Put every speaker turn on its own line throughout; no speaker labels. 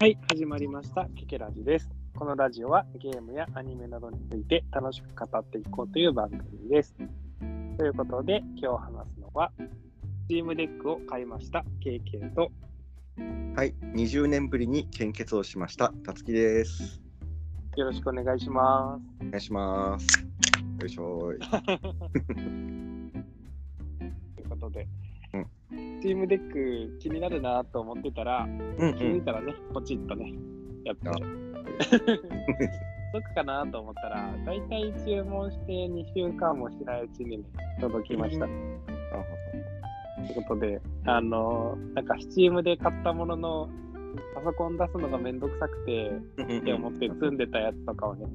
はい、始まりました。ケケラジです。このラジオはゲームやアニメなどについて楽しく語っていこうという番組です。ということで、今日話すのは、チームデックを買いました KK と、
はい、20年ぶりに献血をしました。たつきです。
よろしくお願いしま
お願いします。よいしょ
チームデック気になるなと思ってたら、
うん
気づいたらね、ポチッとね、やって
あ。
届くかなと思ったら、だいたい注文して2週間もしないうちに、ね、届きました。
あ
ということで、あの、なんか、スチームで買ったものの、パソコン出すのがめんどくさくて、って思って積んでたやつとかをね、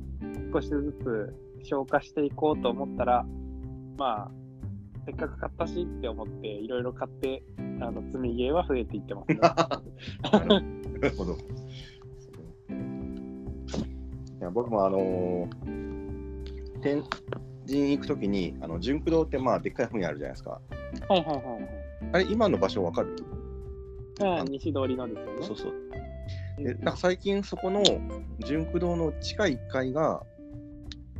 少しずつ消化していこうと思ったら、まあ、せっかく買ったしって思って、いろいろ買って、あの積みゲーは増えていってますね。
なるほど。いや僕もあのー、天神行くときに、あの純駆堂ってまあでっかい本屋あるじゃないですか。
はいはいはい
あれ、今の場所わかる？
はい。あ西通りのですよね。
そうそう。でなんか最近そこの純駆堂の地下1階が、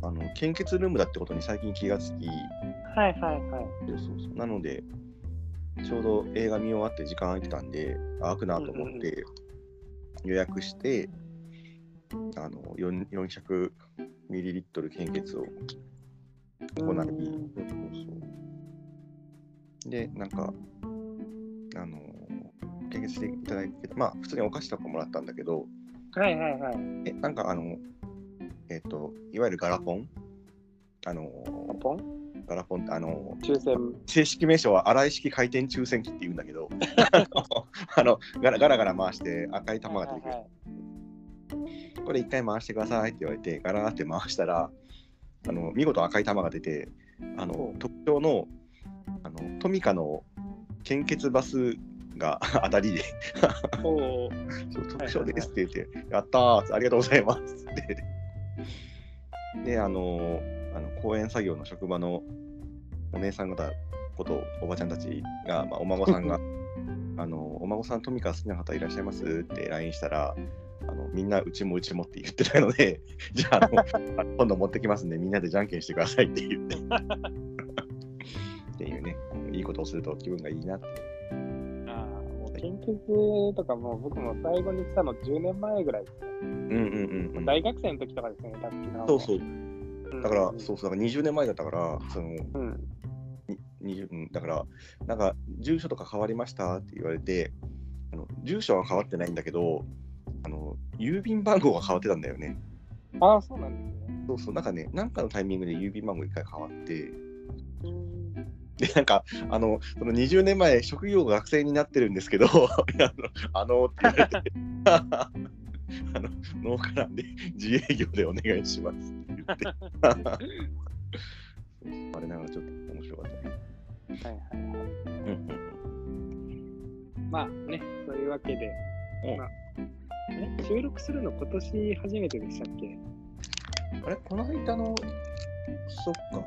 あの献血ルームだってことに最近気がつき、
はいはいはい。
そうそうそう。なので、ちょうど映画見終わって時間空いてたんで、あ空くなと思って予約して、あの4 400ミリリットル献血を行い、
うん。
そうそう。で、なんか、あの献血していただいて、まあ、普通にお菓子とかもらったんだけど、
はいはいはい。
え、なんかあの、えっ、と、いわゆるガラポン？あの、
ポン
ガラポン？って、あの、
抽選。
正式名称は荒井式回転抽選機って言うんだけど、あのガラガラガラ回して赤い玉が出てくる。
はいはい
これ一回回してくださいって言われて、ガラーって回したら、あの見事赤い玉が出て、あの特徴のあのトミカの献血バスが 当たりで、特徴ですって言って、やったーありがとうございますって。で、あのあの公園作業の職場のお姉さん方ことおばちゃんたちが、まあ、お孫さんがあの、お孫さんトミカ好きな方いらっしゃいますって LINE したら、あのみんなうちもうちもって言ってたので、じゃああの 今度持ってきますんで、みんなでじゃんけんしてくださいって言って。っていうね、いいことをすると気分がいいなって。
あーもう献血とかもう僕も最後にしたの10年前ぐらいですね。
うんうんうんうん。
大学生の時とかですね、たっきの。
そうそう。
うん。
だから、そうそう、だから20年前だったから、その、
うん。
に20うん、だから、なんか、住所とか変わりましたって言われて、あの住所は変わってないんだけど、あの郵便番号が変わってたんだよね。
ああ、そうなんですね。
そうそう、なんかね、なんかのタイミングで郵便番号一回変わって、
うん。
で、なんか、あの、その20年前、職業が学生になってるんですけど、あの、あのって言われて、あの、農家なんで自営業でお願いします。あれながらちょっと面白かった。ね。
はいはい。はい。
うんうん
まあね、そういうわけで、
うん。
まあ、え収録するの今年初めてでしたっけ？
あれ？この間の、そっか。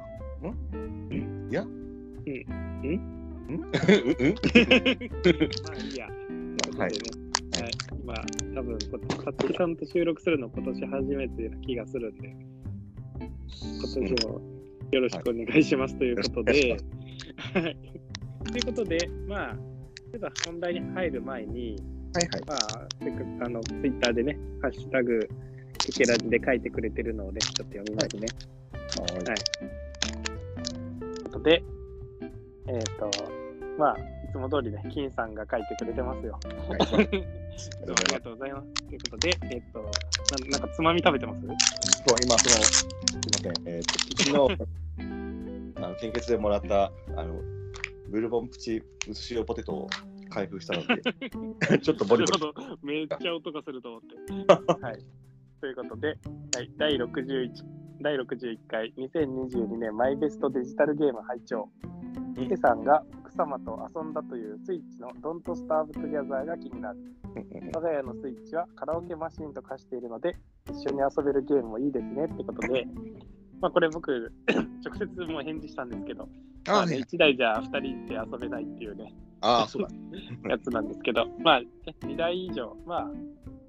ん？いや？
うん。
ん？ん？うん？
まあいいや。
はい。
はい。まあ、多分こ、かつきさんと収録するの今年初めてな気がするんで、今年もよろしくお願いしますということで、はい。ということで、まあ、ちょっと本題に入る前に、
はいはい。
まあ、せっかくあの、ツイッターでね、ハッシュタグ、ケケラジで書いてくれてるので、ちょっと読みますね。
はい
はい。ということで、えっ、と、まあ、いつも通りね、金さんが書いてくれてますよ。
はい
ありがとうございます。ということで、えっ、とな、なんかつまみ食べてます？
そう今その、すみません、えっ、と、昨日、あの献血でもらった、あの、ブルボンプチ薄塩ポテトを開封したので、ちょっとボリボリ。
めっちゃ音がすると思って。はい。ということで、はい、第61第61回2022年マイベストデジタルゲーム拝聴。
うん
ヒデさんが奥様と遊んだというスイッチの Don't Starve Together が気になる。我が家のスイッチはカラオケマシンと化しているので、一緒に遊べるゲームもいいですねってことで、まあこれ僕、直接もう返事したんですけど、まあね、1台じゃ2人で遊べないっていうね、
ああ、そうだ。
やつなんですけど、まあ、ね2台以上、まあ、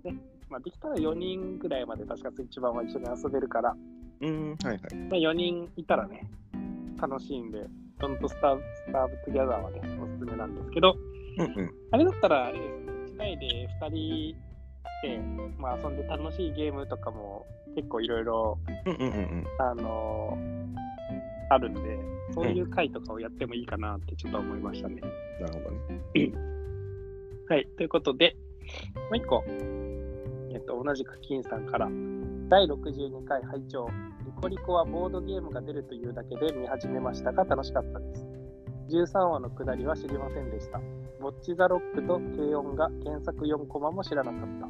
ね、まあ、できたら4人ぐらいまで確かスイッチ版は一緒に遊べるから、
うん、はいはい。
まあ、4人いたらね、楽しいんで、ドントスターブ、スターブトゥギャザーはね、おすすめなんですけど、
うんうん。
あれだったら、あれですね、1台で2人で、まあ、遊んで楽しいゲームとかも結構いろいろ。あのーあるんで、そういう回とかをやってもいいかなってちょっと思いましたね。
なるほどね。
はい、ということで、もう一個、えっと、同じく金さんから、第62回拝聴リコリコはボードゲームが出るというだけで見始めましたが楽しかったです。13話のくだりは知りませんでした。ボッチザロックと軽音が原作4コマも知らなかった。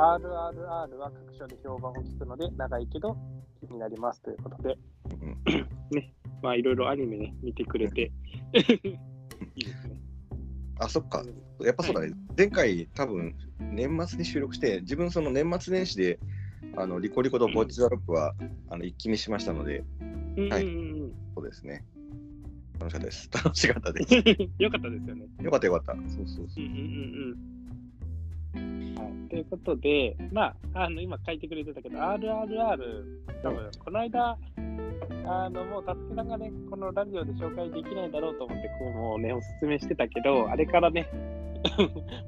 RRR は各所で評判を聞くので長いけど気になりますということで、
うん
ね、まあいろいろアニメね、見てくれて、いいですね。
あ、そっか。やっぱそうだね。前回、多分年末に収録して、自分その年末年始で、あのリコリコとボッチザロックはあの一気見しましたので、
うん
はい
うんうん
そうですね。楽しかったです。楽しかったです。
よかったですよね。
よかったよかった。そうそうそう。
うんうんうんうん。はい、ということで、まあ、あの今書いてくれてたけど、RRR、多分この間、あのもう、たつきさんがね、このラジオで紹介できないだろうと思って、こうもうね、おすすめしてたけど、あれからね、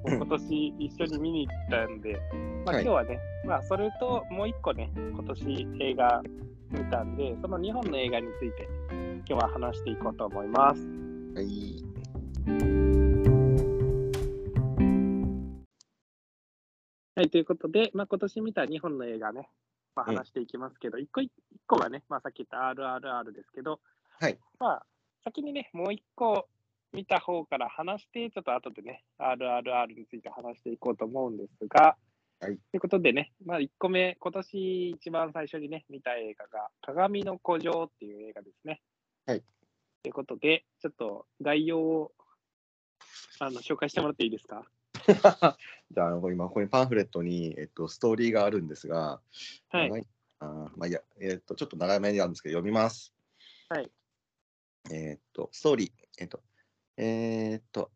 もう今年一緒に見に行ったんで、まあ、
はい
今日はね、まあ、それともう一個ね、今年映画見たんで、その2本の映画について、今日は話していこうと思います。
はい。
はい、ということで、まあ、今年見た2本の映画ね、まあ、
うん
話していきますけど、一個一個がね、まあ、さっき言った RRR ですけど、
はい。
まあ、先にね、もう一個見た方から話して、ちょっと後でね、RRR について話していこうと思うんですが、
はい
ということでね、まあ、1個目、今年一番最初にね、見た映画が、鏡の古城っていう映画ですね。
はい。
ということで、ちょっと概要をあの紹介してもらっていいですか？
じゃあ、今、ここにパンフレットに、えっと、ストーリーがあるんですが、
はい。
あーまあいいや、えっと、ちょっと長めにあるんですけど、読みます。
はい。
えっと、ストーリー、えっと、えっと、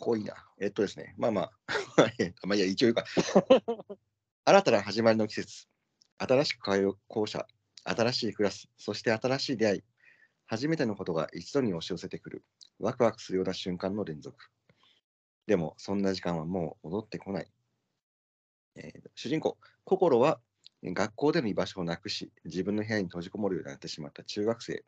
こういな。えっとですね、まあまあ、まあいや、一応言うか。新たな始まりの季節、新しく通う校舎、新しいクラス、そして新しい出会い、初めてのことが一度に押し寄せてくる、ワクワクするような瞬間の連続。でも、そんな時間はもう戻ってこない。えー主人公、心は学校での居場所をなくし、自分の部屋に閉じこもるようになってしまった中学生。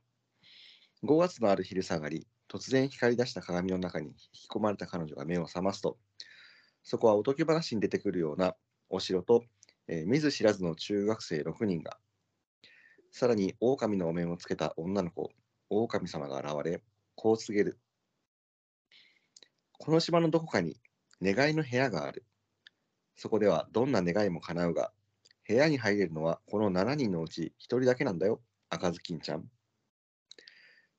5月のある昼下がり、突然光り出した鏡の中に引き込まれた彼女が目を覚ますと、そこはおとぎ話に出てくるようなお城と、えー見ず知らずの中学生6人が、さらに狼のお面をつけた女の子、狼様が現れ、こう告げる。この島のどこかに願いの部屋がある。そこではどんな願いも叶うが、部屋に入れるのはこの7人のうち1人だけなんだよ、赤ずきんちゃん。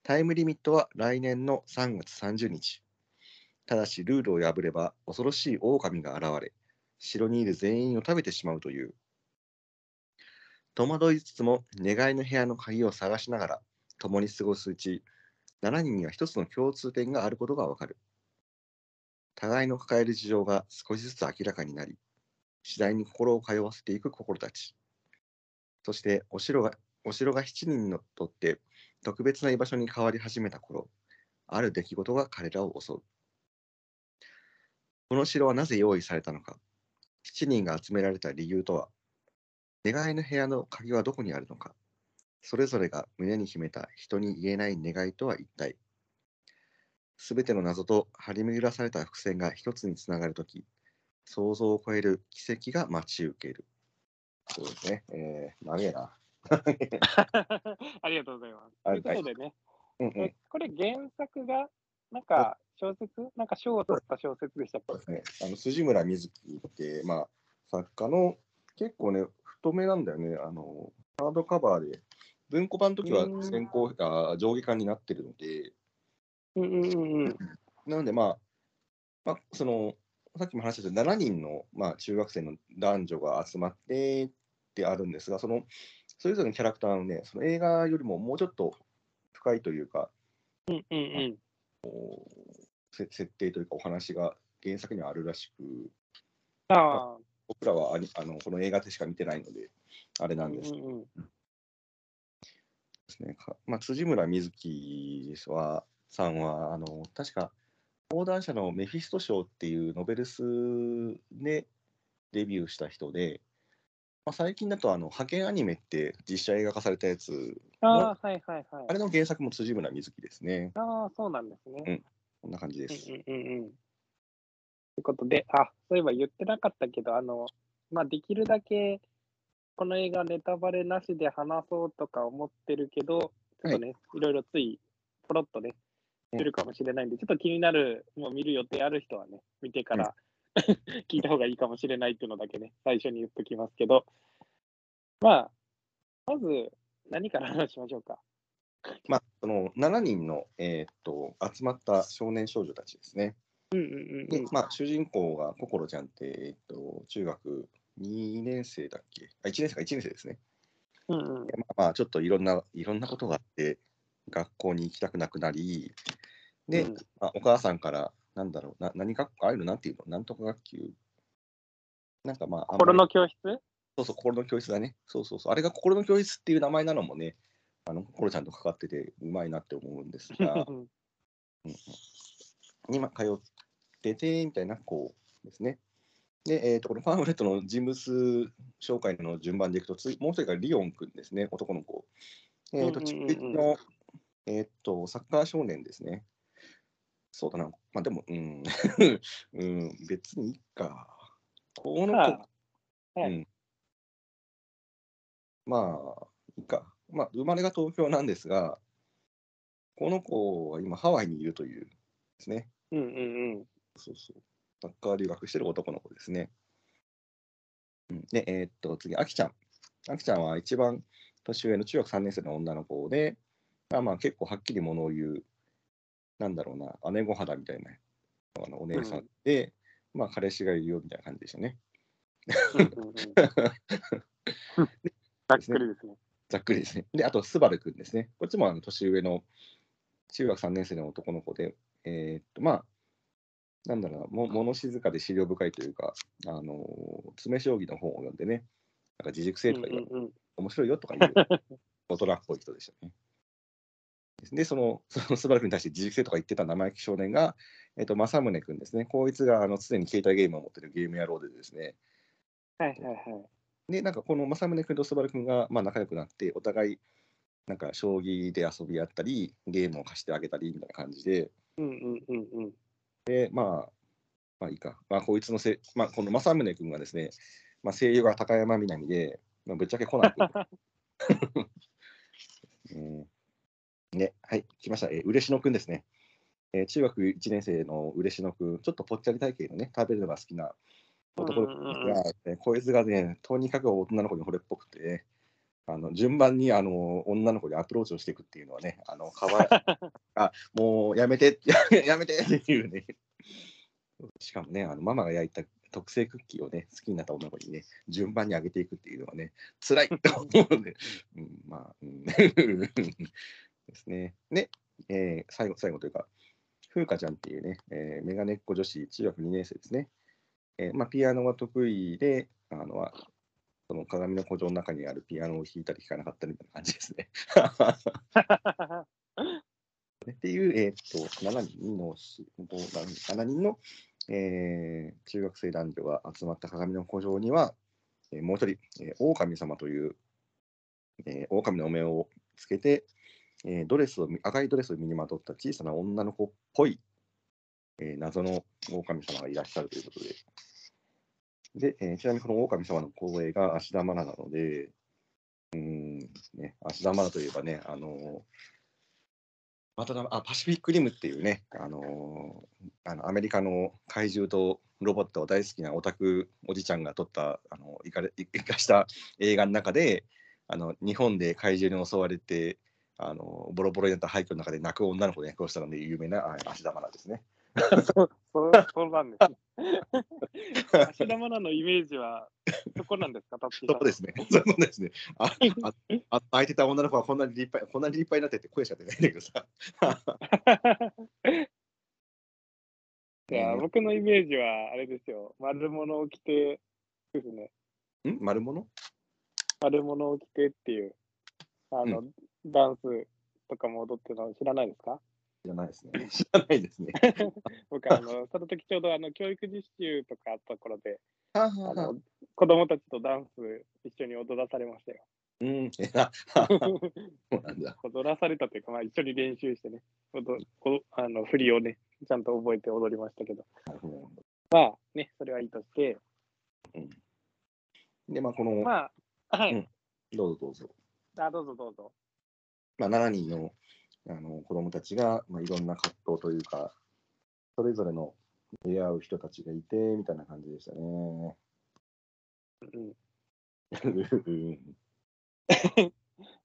タイムリミットは来年の3月30日。ただしルールを破れば恐ろしい狼が現れ、城にいる全員を食べてしまうという。戸惑いつつも願いの部屋の鍵を探しながら共に過ごすうち、7人には一つの共通点があることがわかる。互いの抱える事情が少しずつ明らかになり、次第に心を通わせていく心たち。そしてお城がお城が7人にとって特別な居場所に変わり始めた頃、ある出来事が彼らを襲う。この城はなぜ用意されたのか、7人が集められた理由とは、願いの部屋の鍵はどこにあるのか、それぞれが胸に秘めた人に言えない願いとは一体。すべての謎と張り巡らされた伏線が一つにつながるとき、想像を超える奇跡が待ち受ける。そうですね。えー、長えな。
ありがとうございます。
はい
ということでね、
うんうん。
えこれ原作が、なんか小説？なんか賞を取った小説でしたっ
そうですね。あの筋村瑞希って、まあ、作家の結構ね、太めなんだよね。あの、ハードカバーで、文庫版の時は
うん
先行あ上下巻になってるので、
けうんうんうんうん。
なので、まあ、まあ、その、さっきも話したように7人の、まあ、中学生の男女が集まってってあるんですが、その、それぞれのキャラクターのね、その映画よりももうちょっと深いというか、
うんうんうん。
せ設定というかお話が原作にはあるらしく、
ああ、
僕らはああのこの映画でしか見てないので、あれなんですけど、
うんうん
ですね。かまあ、辻村瑞希はさんはあの確か講談社のメフィスト賞っていうノベルスでデビューした人で、まあ、最近だとあの派遣アニメって実写映画化されたやつ
あはいはいはい。
あれの原作も辻村瑞希ですね。
ああ、そうなんですね。
こんな感じです。
うんうんうんうん。ということで、あ、そういえば言ってなかったけど、あの、まあ、できるだけ、この映画ネタバレなしで話そうとか思ってるけど、ちょっとね、い、ろいろつい、ポロッとね、
うん
するかもしれないんで、ちょっと気になる、もう見る予定ある人はね、見てから、聞いた方がいいかもしれないっていうのだけね、最初に言っときますけど、まあ、まず、何から話しましょうか。
まあ、その7人の、えーっと集まった少年少女たちですね。
うんうんうんうん。
でまあ、主人公が心ちゃんって、えーっと中学2年生だっけ？あ ?1 年生か1年生ですね。
うんうん
でまあ、まあちょっといろんないろんなことがあって、学校に行きたくなくなり、で、
うん
まあ、お母さんから、なんだろう、な何学校、ああいうのなんていうの？なんとか学級？なんかまあ、あ
心の教室？
そうそう、心の教室だね。そうそうそう。あれが心の教室っていう名前なのもね、あの、心ちゃんとかかっててうまいなって思うんですが、うんうん今通ってて、みたいな子ですね。で、えー、とこのパンフレットの人物紹介の順番でいくと、つもう一人がリオン君ですね、男の子。えっ、と、中
うんうんうんうん
立の、えっ、と、サッカー少年ですね。そうだな。まあでも、うん、うん、別にいいか。この
はい
うん。まあ、いいか。まあ、生まれが東京なんですが、この子は今ハワイにいるというですね。
うんうんうん。
そうそう。サッカー留学してる男の子ですね。うん、で、えーっと、次、あきちゃん。あきちゃんは一番年上の中学3年生の女の子で、まあまあ結構はっきりものを言う、なんだろうな、姉御肌みたいなあのお姉さんで、まあ彼氏がいるよみたいな感じでしたね。
うんうんうん ざっくりですね。
ざっくりですね。で、あと、スバルくんですね。こっちもあの年上の中学3年生の男の子で、えーっと、まあ、なんだろうな、も物静かで資料深いというか、あのー詰将棋の本を読んでね、なんか自熟性とか言われて、
うんうんうん
面白いよとか言う、大人っぽい人でしたね。で、その、そのスバル君に対して自熟性とか言ってた生意気少年が、えっ、と、正宗君ですね。こいつが、あの、常に携帯ゲームを持ってるゲーム野郎でですね、
はいはいはい。
で、なんかこの正宗君とスバル君が、まあ、仲良くなって、お互い、なんか将棋で遊び合ったり、ゲームを貸してあげたりみたいな感じで、
うんうんうんうん。
で、まあ、まあいいか。まあ、こいつのせ、まあ、この正宗君がですね、まあ、声優が高山みなみで、まあ、ぶっちゃけコナン君。うんね、はい、来ました。えー、嬉野くんですね。えー中学1年生の嬉野くん、ちょっとぽっちゃり体型のね、食べるのが好きな男の子が、えーこいつがね、とにかく女の子に惚れっぽくて、ね、あの順番にあの女の子にアプローチをしていくっていうのはね、あのかわい あもうやめて、や めやめてっていうね。しかもね、あのママが焼いた特製クッキーをね、好きになった女の子にね、順番にあげていくっていうのはね、辛いと思うので、うん、まあ、うん、ですね。で、えー最後、最後というか、風花ちゃんっていうね、えーメガネっ子女子、中学2年生ですね。えーまあ、ピアノが得意で、あのはその鏡の古城の中にあるピアノを弾いたり弾かなかったりみたいな感じですね。っていう、えーっと、7人のし、7人の、えー中学生男女が集まった鏡の古城には、えーもう一人、えー狼様という、えー狼のお面をつけて、えードレスを赤いドレスを身にまとった小さな女の子っぽい、えー謎の狼様がいらっしゃるということで。で、えーちなみにこの狼様の声が芦田愛菜なので、うん、ね、芦田愛菜といえばね、あのまたあパシフィックリムっていうね、あのあのアメリカの怪獣とロボットを大好きなオタクおじちゃんが撮った、あのいかれいかした映画の中で、あの日本で怪獣に襲われて、あのボロボロになった廃墟の中で泣く女の子の役をしたので有名なあ芦田愛菜ですね。
そうそうそうなんですね。芦田愛菜のイメージはそこなんですか、
そうですね。そうですね。あ、あ、あ空いてた女の子はこんなに立派、こんなに立派になってて声しか出ないんだけどさ。
いや、僕のイメージはあれですよ、丸物を着て、ですね。
ん丸物
丸物を着てっていう、あの、ダンスとかも踊ってるの知らないですか？
知らないですね。知らないですね。
僕、あの、その時ちょうどあの教育実習とかあった頃で、
は
あの子供たちとダンス一緒に踊らされましたよ。
うん、そうなんだ。
踊らされたというか、まあ、一緒に練習してね、踊こあの振りをね、ちゃんと覚えて踊りましたけど、
なるほど
まあね、それはいいとして、
で、まあ、この、
まあ、はい、
うんどうぞどうぞ。
あどうぞどうぞ。
まあ、7人のあの子供たちが、まあ、いろんな葛藤というか、それぞれの出会う人たちがいて、みたいな感じでしたね。
うん、
うん。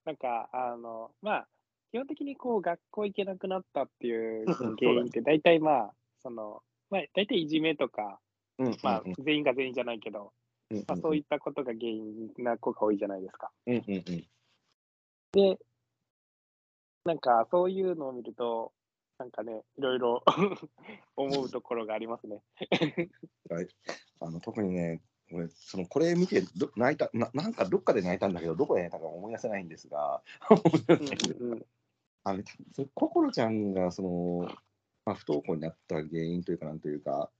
なんか、あの、まあ、基本的にこう学校行けなくなったっていう原因って、大体まあ、その、まあ、大体いじめとか、
うん
まあ、全員が全員じゃないけど、
うん。
まあ、そういったことが原因な子が多いじゃないですか。
うんうんうん。
で、なんかそういうのを見ると、なんかね、いろいろ 思うところがありますね。
はい。あの特にね、俺、そのこれ見てど泣いたな、なんかどっかで泣いたんだけど、どこで泣いたか思い出せないんですが、
うんうん。
あのそれ心ちゃんがその、まあ、不登校になった原因というか、なんというか、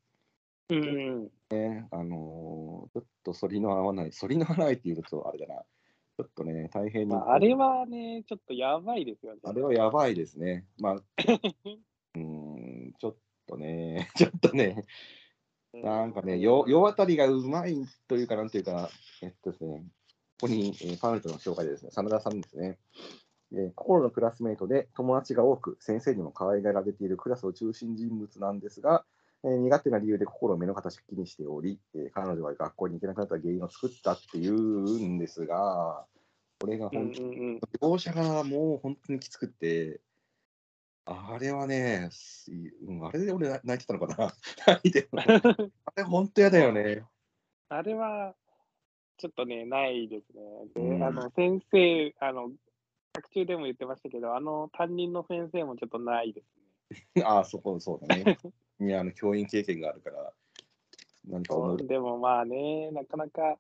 うんうん。
あのーちょっと反りの合わない、反りの合わないっていうとあれだな、ちょっとね、大変に、
まあ、あれはね、ちょっとやばいですよね。
あれはやばいですね。まあ、うーん、ちょっとね、ちょっとね、なんかね、よ世渡りがうまいというか、なんというか、えっとですね、ここに、えー、パンフレットの紹介でですね、真田さんですね、えー心のクラスメートで友達が多く、先生にも可愛がられているクラスの中心人物なんですが、えー身勝手な理由で心を目の形気にしており、えー彼女が学校に行けなくなった原因を作ったっていうんですが、これが
うん
本当に、
うんうん
描写がもう本当にきつくって、あれはね、すうんあれで俺泣いてたのかな？泣いてるのあれ本当やだよね。
あれは、ちょっとね、ないですね。で、
うん
あの、先生、あの、作中でも言ってましたけど、あの、担任の先生もちょっとないですね。
ああ、そこ、そうだね。いや、あの、教員経験があるから、何か思う。
でもまあね、なかなか、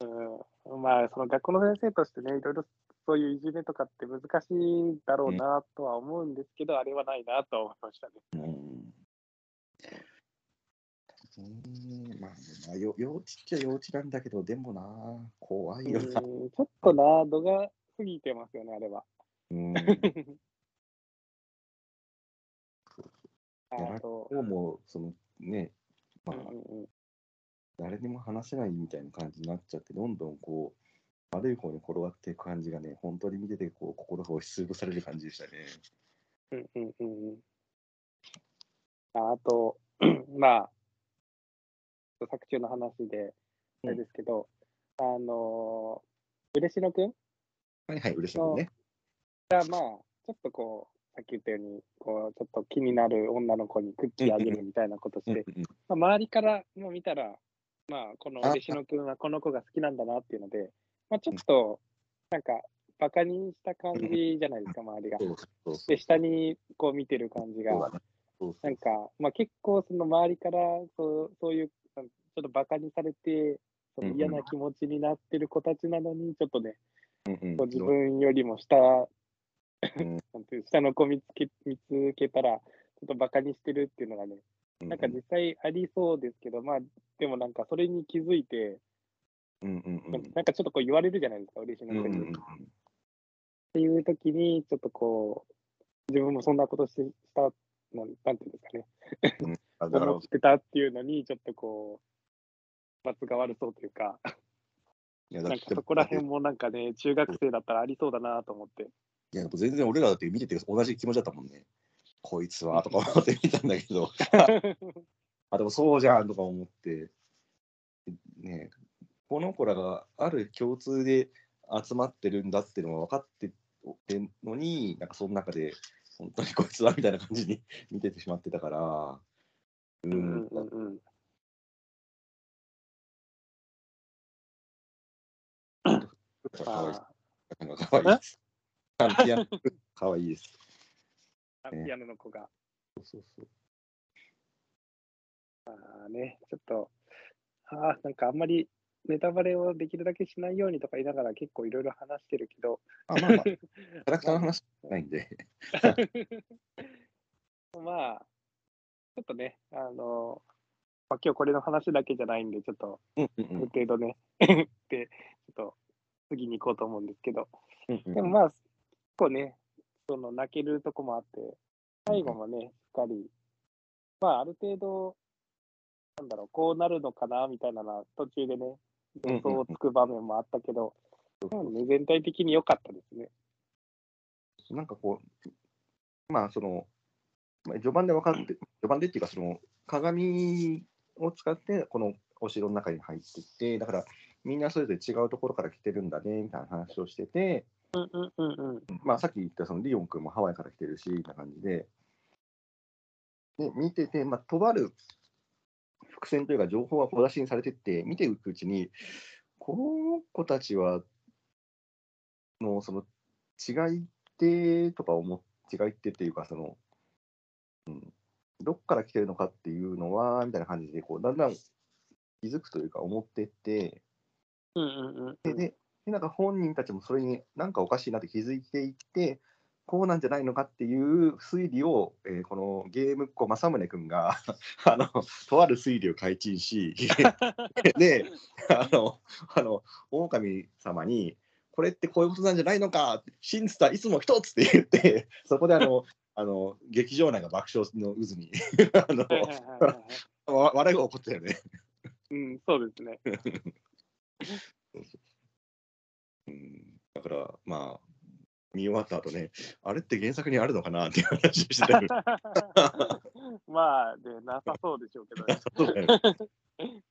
うん、まあ、その学校の先生としてね、いろいろそういういじめとかって難しいだろうなとは思うんですけど、あれはないなとは思いましたね。
うん。うんまあ、まあ、よ幼稚っちゃ幼稚なんだけど、でもな、怖いよな。
うんちょっとな、度が過ぎてますよね、あれは。
うん。
あと、
どう。も、そのね、まあ
うん、うんうん。
誰にも話せないみたいな感じになっちゃって、どんどんこう、悪い方に転がっていく感じがね、本当に見てて、こう、心が押しつぶされる感じでしたね。
うんうんうんうん。ああと、まあ、作中の話で、あれですけど、あのー、嬉野くん？
はいはい、嬉しいね。
が、まあ、ちょっとこう、さっき言ったように、こう、ちょっと気になる女の子にクッキーあげるみたいなことして、まあ、周りからも見たら、まあ、この嬉野くんはこの子が好きなんだなっていうので、まあ、ちょっと、なんか、バカにした感じじゃないですか、周りが。で、下にこう見てる感じが。なんか、まあ、結構その周りからそうそういうちょっとバカにされてその嫌な気持ちになってる子たちなのに、ちょっとね、こう自分よりも下、下の子見つけ見つけたら、ちょっとバカにしてるっていうのがね、なんか実際ありそうですけど、まあ、でもなんかそれに気づいて、
うんうんうん。
なんかちょっとこう言われるじゃないですか、嬉しいのに。
うんうんうん。
っていう時に、ちょっとこう、自分もそんなことしてした、なんなんていうんですかね。
あだから。
思ってたっていうのに、ちょっとこう、罰が悪そうというか、なんかそこら辺もなんかね、中学生だったらありそうだなと思って。
いや全然俺らだって見てて同じ気持ちだったもんね。こいつはとか思って見たんだけど、あ、でもそうじゃんとか思って、ねえこの子らがある共通で集まってるんだっていうのは分かってるのに、なんかその中で、本当にこいつはみたいな感じに 見ててしまってたから、う
うん
ん、
うん。うん
かわいい。
あ
なんかかわいい。です。あのピアノかわいいです。
あ、
ね
ピアノの子が。
そうそう
あね、ちょっと、ああなんかあんまりネタバレをできるだけしないようにとか言いながら結構いろいろ話してるけど。
あまあまあ、キャラクターの話ないんで。
まあ、ちょっとね、あの、まあ、今日これの話だけじゃないんで、ちょっと、ある程度ね、で、ちょっと次に行こうと思うんですけど、でもまあ、構ね、その泣けるとこもあって、最後もね、しっかり、まあ、ある程度、なんだろう、こうなるのかなみたいなのは、途中でね、予想をつく場面もあったけど、ね、全体的に良かったですね。
なんかこう、まあ、その、ま、序盤で分かって、序盤でっていうか、その鏡を使って、このお城の中に入っていって、だから、みんなそれぞれ違うところから来てるんだねみたいな話をしてて、
うんうんうんうん、
まあ、さっき言ったそのリオン君もハワイから来てるし、みたいな感じで、で見てて、まあ、とある伏線というか、情報が小出しにされてって、見ていくうちに、この子たちは、のその違いってとか思違いってっていうか、その、うん、どっから来てるのかっていうのは、みたいな感じで、こう、だんだん気づくというか、思ってって、
うんうんうん、
でで、なんか本人たちもそれになんかおかしいなって気づいていって、こうなんじゃないのかっていう推理を、えー、このゲームっ子政宗君が あのとある推理を開陳し であのあの狼様にこれってこういうことなんじゃないのか信じたいつも一つって言ってそこであの あの劇場内が爆笑の渦にあの笑いが起こったよね。
うん、そうですね。
うん、だからまあ見終わった後ね、あれって原作にあるのかなっていう話をしてた
まあ、で、なさそうでしょうけど
ね。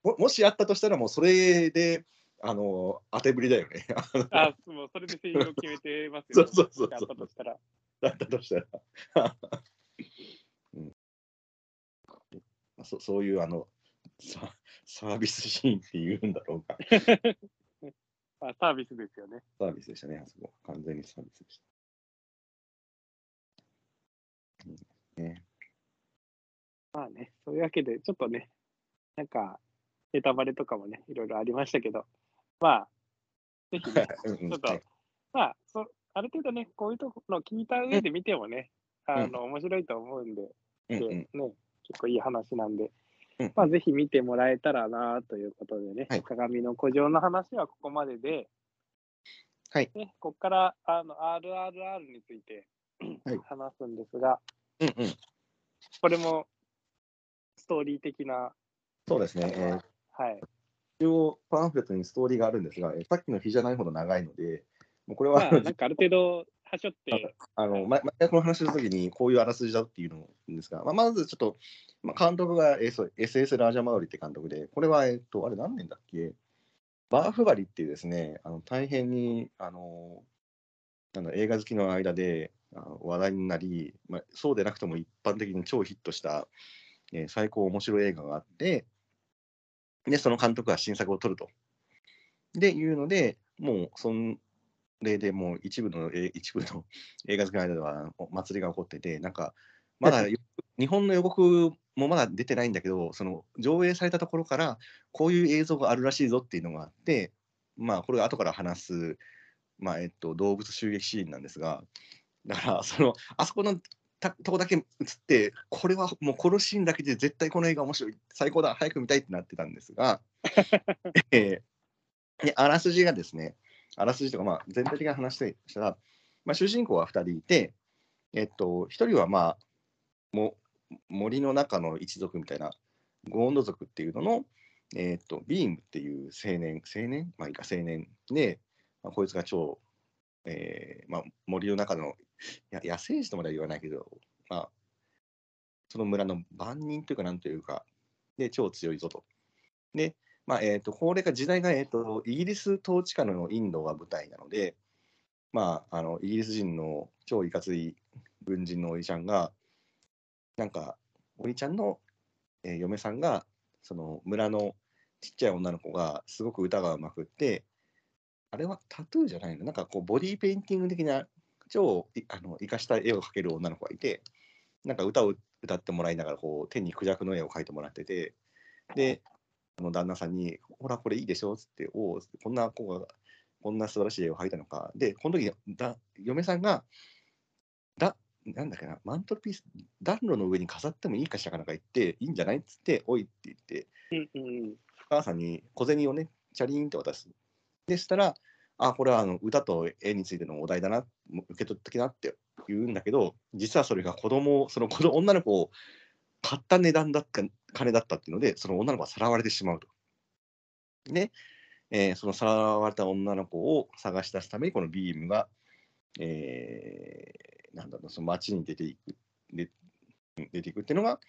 ももしあったとしたら、もうそれで、あの、当てぶりだよね。
あ、もうそれで声優を決めてますよ
ね。そうそうそう
そう。あったとしたら。
あったとしたら。うんそそういうあのササービスシーンっていうんだろうか。
あサービスですよね。
サービスでしたね、あそこ。完全にサービスでした。うん、ね、
まあね、そういうわけで、ちょっとね、なんか、ネタバレとかもね、いろいろありましたけど、まあ、ぜひね、ちょっと、まあそ、ある程度ね、こういうところを聞いた上で見てもね、うん、あの、面白いと思うんで、でね、結構いい話なんで、まあ、ぜひ見てもらえたらなということでね、はい、鏡の古城の話はここまでで、
はい。
ね、ここからあの RRR について、はい、話すんですが、
うんうん、
これもストーリー的な。
そうですね。えー、
はい。
一応、パンフレットにストーリーがあるんですが、さっきの日じゃないほど長いので、もうこれは、
まあ、なんかある程度、はしょって。
あの、毎回この話するときに、こういうあらすじだっていうのですが、まあ、まずちょっと、まあ、監督が、えー、そう SS ラージャマウリって監督で、これは、えっと、あれ何年だっけ？バーフバリっていうですね、あの大変にあのなんだ映画好きの間で話題になり、まあ、そうでなくても一般的に超ヒットした、えー、最高面白い映画があって、で、その監督が新作を撮ると。で、いうので、もう、そんれでもう一部の、一部の 映画好きの間では祭りが起こってて、なんか、まだ日本の予告もまだ出てないんだけど、その上映されたところから、こういう映像があるらしいぞっていうのがあって、まあ、これが後から話す、まあえっと、動物襲撃シーンなんですが、だから、その、あそこのたとこだけ映って、これはもうこのシーンだけで絶対この映画面白い、最高だ、早く見たいってなってたんですが、えー、であらすじがですね、あらすじとか、まあ、全体的な話でしたら、まあ、主人公は2人いて、えっと、1人は、まあ、も森の中の一族みたいなゴーンド族っていうのの、え、っとビームっていう青年青年？まあいいか青年で、まあ、こいつが超、えーまあ、森の中のや野生児とまでは言わないけど、まあ、その村の番人というかなんというかで超強いぞと。で、まあえーと、これが時代が、えーと、イギリス統治下のインドが舞台なので、まあ、あのイギリス人の超いかつい軍人のおじちゃんがなんか、お兄ちゃんの、えー、嫁さんが、その村のちっちゃい女の子がすごく歌がうまくって、あれはタトゥーじゃないの？なんかこうボディーペインティング的な超あの生かした絵を描ける女の子がいて、なんか歌を歌ってもらいながらこう手にクジャクの絵を描いてもらってて、で、の旦那さんに、ほら、これいいでしょ？っつって、おお、こんな子が、こんな素晴らしい絵を描いたのか。で、この時だ嫁さんが、だ、なんだっけな、マントルピース、暖炉の上に飾ってもいいかしら？かなんか言って、いいんじゃない？っつって、おいって言って、
うんうん、
お母さんに小銭をね、チャリーンって渡す。でしたら、あ、これはあの歌と絵についてのお題だな、受け取ってきなって言うんだけど、実はそれが子供その子供女の子を買った値段だった金だったっていうので、その女の子はさらわれてしまうと。で、えー、そのさらわれた女の子を探し出すために、このビームが、えー、なんだろう、その街に出ていく、で出ていくっていうのが、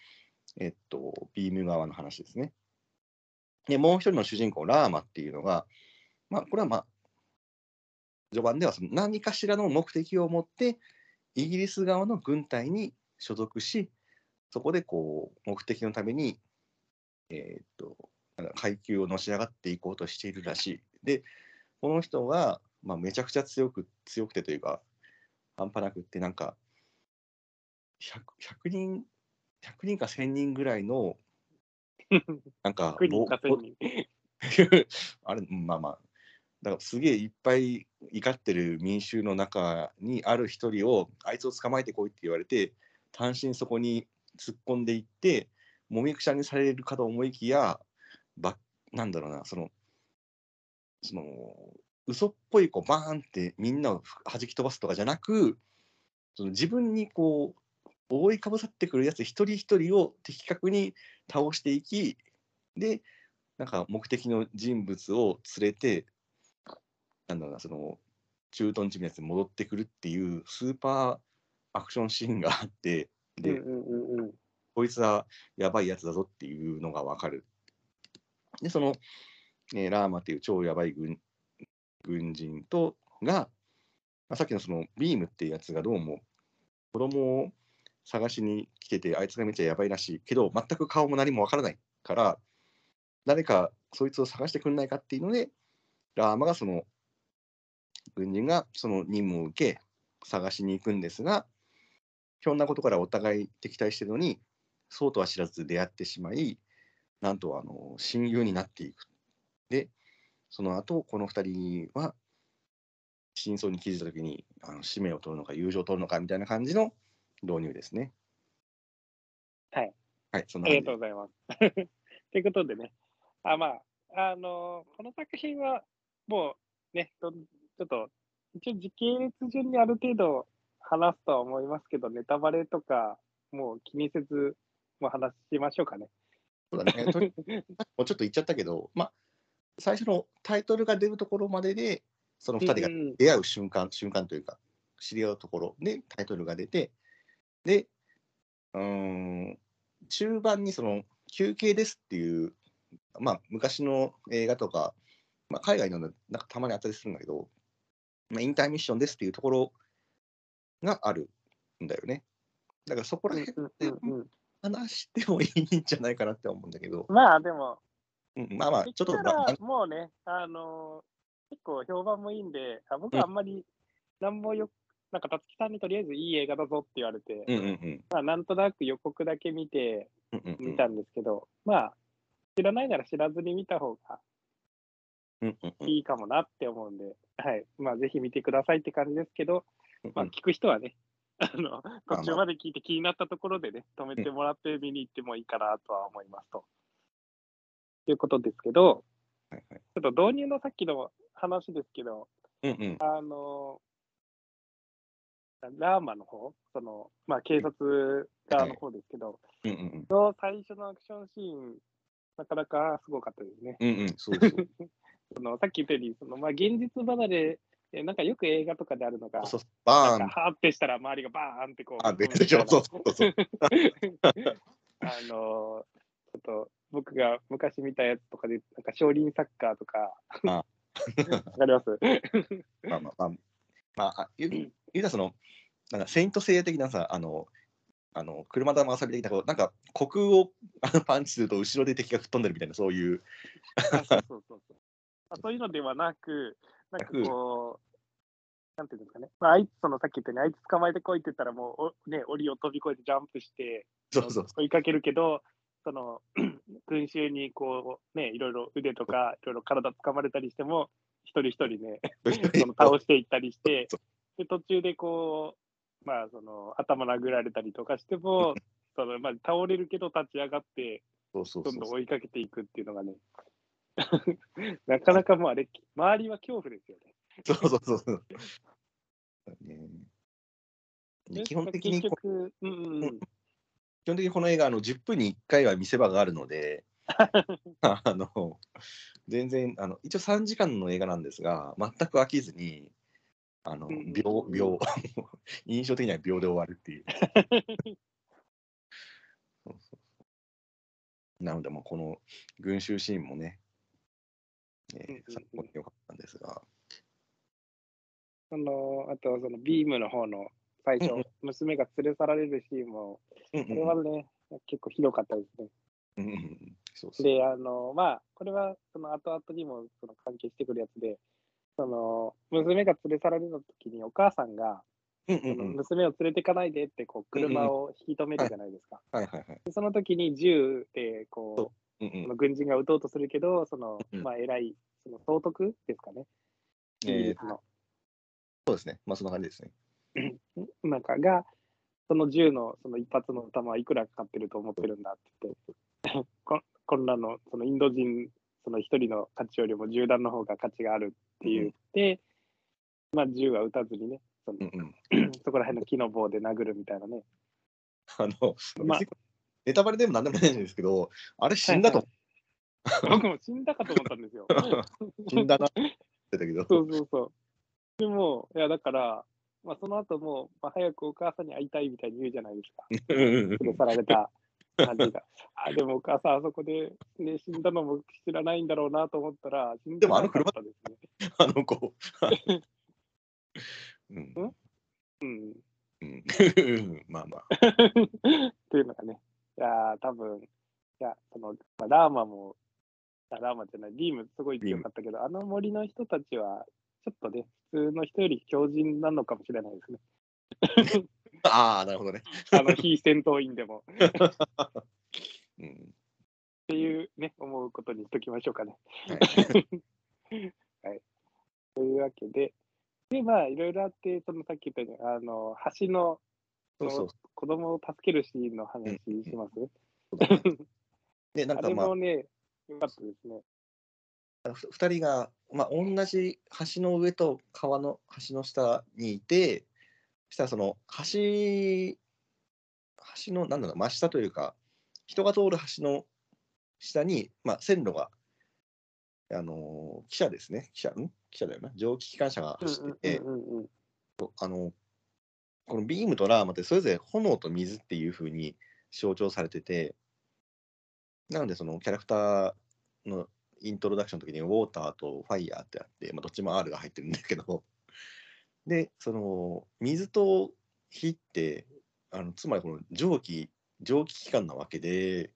えっと、ビーム側の話ですね。で、もう一人の主人公、ラーマっていうのが、まあ、これはまあ、序盤ではその何かしらの目的を持ってイギリス側の軍隊に所属しそこでこう目的のために、えー、っと階級をのし上がっていこうとしているらしい。でこの人が、まあ、めちゃくちゃ強く強くてというか半端なくってなんか 100, 100人100人か1000人ぐらいの なんか あれまあまあだからすげえいっぱい怒ってる民衆の中にある一人をあいつを捕まえてこいって言われて単身そこに突っ込んでいってもみくちゃにされるかと思いきやばなんだろうなそのその嘘っぽいこうバーンってみんなを弾き飛ばすとかじゃなくその自分にこう覆いかぶさってくるやつ一人一人を的確に倒していきでなんか目的の人物を連れてなんだろうな、その、駐屯地のやつに戻ってくるっていうスーパーアクションシーンがあって、で、うんうんう、こいつはやばいやつだぞっていうのがわかる。で、その、えー、ラーマっていう超やばい軍軍人とが、まあ、さっきのそのビームっていうやつがどうも子供を探しに来てて、あいつがめっちゃやばいらしいけど、全く顔も何もわからないから、誰かそいつを探してくんないかっていうので、ラーマがその軍人がその任務を受け探しに行くんですがひょんなことからお互い敵対してるのにそうとは知らず出会ってしまいなんとあの親友になっていくでその後この2人は真相に気づいた時にあの使命を取るのか友情を取るのかみたいな感じの導入ですね。
はい。
はい、そ
んなありがとうございます。ということでね、あまあ、あのこの作品はもうね、どちょっと、一応時系列順にある程度話すとは思いますけど、ネタバレとか、もう気にせず、もう話しましょうかね。
そうだね。もうちょっと言っちゃったけど、まあ、最初のタイトルが出るところまでで、その2人が出会う瞬間、うん、瞬間というか、知り合うところでタイトルが出て、で、うん、中盤にその休憩ですっていう、まあ、昔の映画とか、まあ、海外のなんかたまにあったりするんだけど、まあ、インターミッションですっていうところがあるんだよね。だからそこら辺で話してもいいんじゃないかなって思うんだけど。
まあでも、
うん、まあまあ、ちょっと。
もうね、あのー、結構評判もいいんで、あ僕はあんまり何もよ、なんか、たつきさんにとりあえずいい映画だぞって言われて、
うんうんうん、
まあ、なんとなく予告だけ見て、見たんですけど、まあ、知らないなら知らずに見た方がいいかもなって思うんで、はい。まあ、ぜひ見てくださいって感じですけど、まあ、聞く人はね、あの、途中まで聞いて気になったところでね、止めてもらって見に行ってもいいかなとは思いますと。ということですけど、はいはい、ちょっと導入のさっきの話ですけど、
うんうん、
あの、ラーマの方、その、まあ、警察側の方ですけど、
うんうんうん、
の最初のアクションシーン、なかなかすごかったですね。
うんうん、そうそう
そのさっき言ったように、そのまあ、現実離れ、なんかよく映画とかであるのが、
そうバ
ーン。はーってしたら周りがバーンってこう。
あ、でしょ、そうそうそう。
あの、ちょっと僕が昔見たやつとかで、なんか少林サッカーとか、わかります
ま あまあまあ、まあ、言うたその、なんかセイントセイヤ的なさ、あの、あの車玉遊び的なこうなんか虚空をあのパンチすると後ろで敵が吹っ飛んでるみたいなそういう
そうそうそうそうあ、そういうのではなく、なんかこう、なんていうんですかね、まあ、あいつ、そのさっき言ったように、あいつ捕まえてこいって言ったら、もう、おね、檻を飛び越えてジャンプして、
そうそう
追いかけるけど、その、群衆にこう、ね、いろいろ腕とか、いろいろ体掴まれたりしても、一人一人ね、その倒していったりして、で途中でこう、まあ、その頭殴られたりとかしても、そのまあ、倒れるけど立ち上がって、どんどん追いかけていくっていうのがね、なかなかもうあれ、周りは恐怖ですよね。
そうそうそうそう。ねで 基本的にこ、
うんうんうん、
基本的にこの映画、あの10分に1回は見せ場があるので、あの全然あの、一応3時間の映画なんですが、全く飽きずに、あの
うんうん
秒、秒、印象的には秒で終わるっていう。そうそうそうなので、もうこの群衆シーンもね、えー
うんうんうん。
最高に良かったんですが、
そのあと、そのビームの方の最初、
うんうん。
娘が連れ去られるシーンも、
うん
これはね、結構ひどかったですね。
うんそうそう
で、あの、まあ、これは、その後々にもその関係してくるやつで、その、娘が連れ去られた時にお母さんが、
うんうんうん。
娘を連れてかないでって、こう、車を引き止めるじゃないですか。
はい。はい。はい。
でその時に銃で、こう、
うん。うん
軍人が撃とうとするけど、その、
うん
まあ、偉い、その、総督ですかね。
そうですね、まあそんな感じですね。
なんかが、その銃のその一発の弾はいくらかかってると思ってるんだって言って、こ こんなのそのインド人その一人の価値よりも銃弾の方が価値があるって言って、まあ銃は撃たずにね、その
うんうん、
そこら辺の木の棒で殴るみたいなね。
あの、
まあ
ネタバレでもなんでもないんですけど、あれ死んだと、
僕も死んだかと思ったんですよ。
死んだなって言ってたけど、
そうそうそう。でも、いやだから、まあ、その後も、まあ、早くお母さんに会いたいみたいに言うじゃないですか。
うんうんうん
連れ去られた感じが。あ、でもお母さん、あそこで、ね、死んだのも知らないんだろうなと思ったら、死んでなかったですね。
あの子。うん
うん。
うん、まあまあ。
っていうのがね、いやー、多分いや、その、まあ、ラーマも、あラーマじゃない、ビームすごい強かったけど、あの森の人たちは、ちょっとね、普通の人より強靭なのかもしれないですね。
ああ、なるほどね。
あの、非戦闘員でも。
うん
っていうね、思うことにしときましょうかね。
はい
というわけで、で、まあ、いろいろあって、そのさっき言ったように、あの、橋の
そうそう
子供を助けるシーンの話します、
そうだね。で、なん
あれ
かまあ
も、ね、よかったですね。
ふ2人が、まあ、同じ橋の上と川の橋の下にいて、そしたらその橋、橋の、なんだろう、真下というか、人が通る橋の下に、まあ、線路が、あのー、汽車ですね、汽車、ん？汽車だよな、蒸気機関車が走ってて、あの、このビームとラーマってそれぞれ炎と水っていう風に象徴されてて、なのでそのキャラクターのイントロダクションの時にウォーターとファイヤーってあって、まあ、どっちも R が入ってるんだけど、で、その水と火って、あのつまりこの蒸気、蒸気機関なわけで、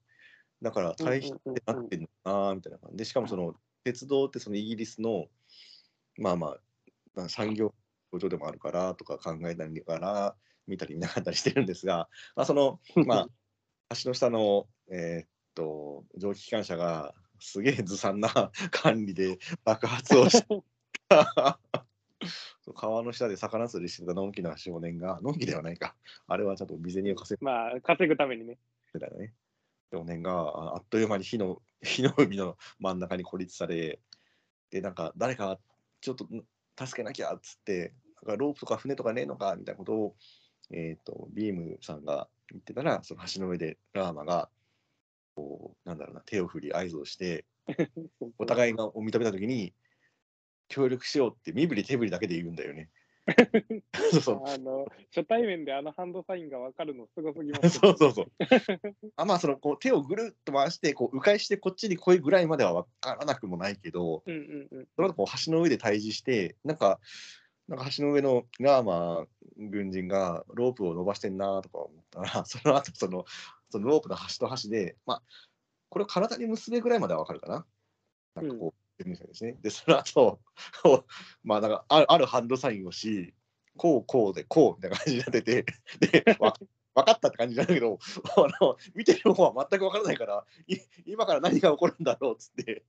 だから対比ってなってんのかなみたいな感じ。で、しかもその鉄道ってそのイギリスの、まあまあ、産業工場でもあるからとか考えながら見たり見なかったりしてるんですが、まあ、その、まあ、橋の下の、えーっと蒸気機関車がすげえずさんな管理で爆発をし て川の下で魚釣りしてたのんきな少年が、のんきではないか、あれはちゃんと未然を稼
まあ、稼ぐためにね。
いでたよね。少年がああっという間に火の 火の海の真ん中に孤立され、で、なんか誰かちょっとん助けなきゃっつって、なんかロープとか船とかねえのかみたいなことを、えー、とビームさんが言ってたら、その橋の上でラーマが、こう、なんだろうな、手を振り合図をして、お互いがを認めたときに、協力しようって身振り手振りだけで言うんだよね。そうそう。
あの、初対面であのハンドサインが分かるのすごすぎます。
そうそうそう。あまあそのこう手をぐるっと回してこう迂回してこっちに来いぐらいまでは分からなくもないけど
うんうんうん。
その後こう橋の上で対峙してなんかなんか橋の上のラーマ軍人がロープを伸ばしてんなとか思ったらその後そのそのロープの端と端でまあこれを体に結べぐらいまでは分かるかな。なんかこう、ですね。で、その後、まあなんかあるあるハンドサインをし、こうこうでこうみたいな感じになってて、で、わ分かったって感じなんだけど、あの見てる方は全く分からないから、い今から何が起こるんだろうっつって、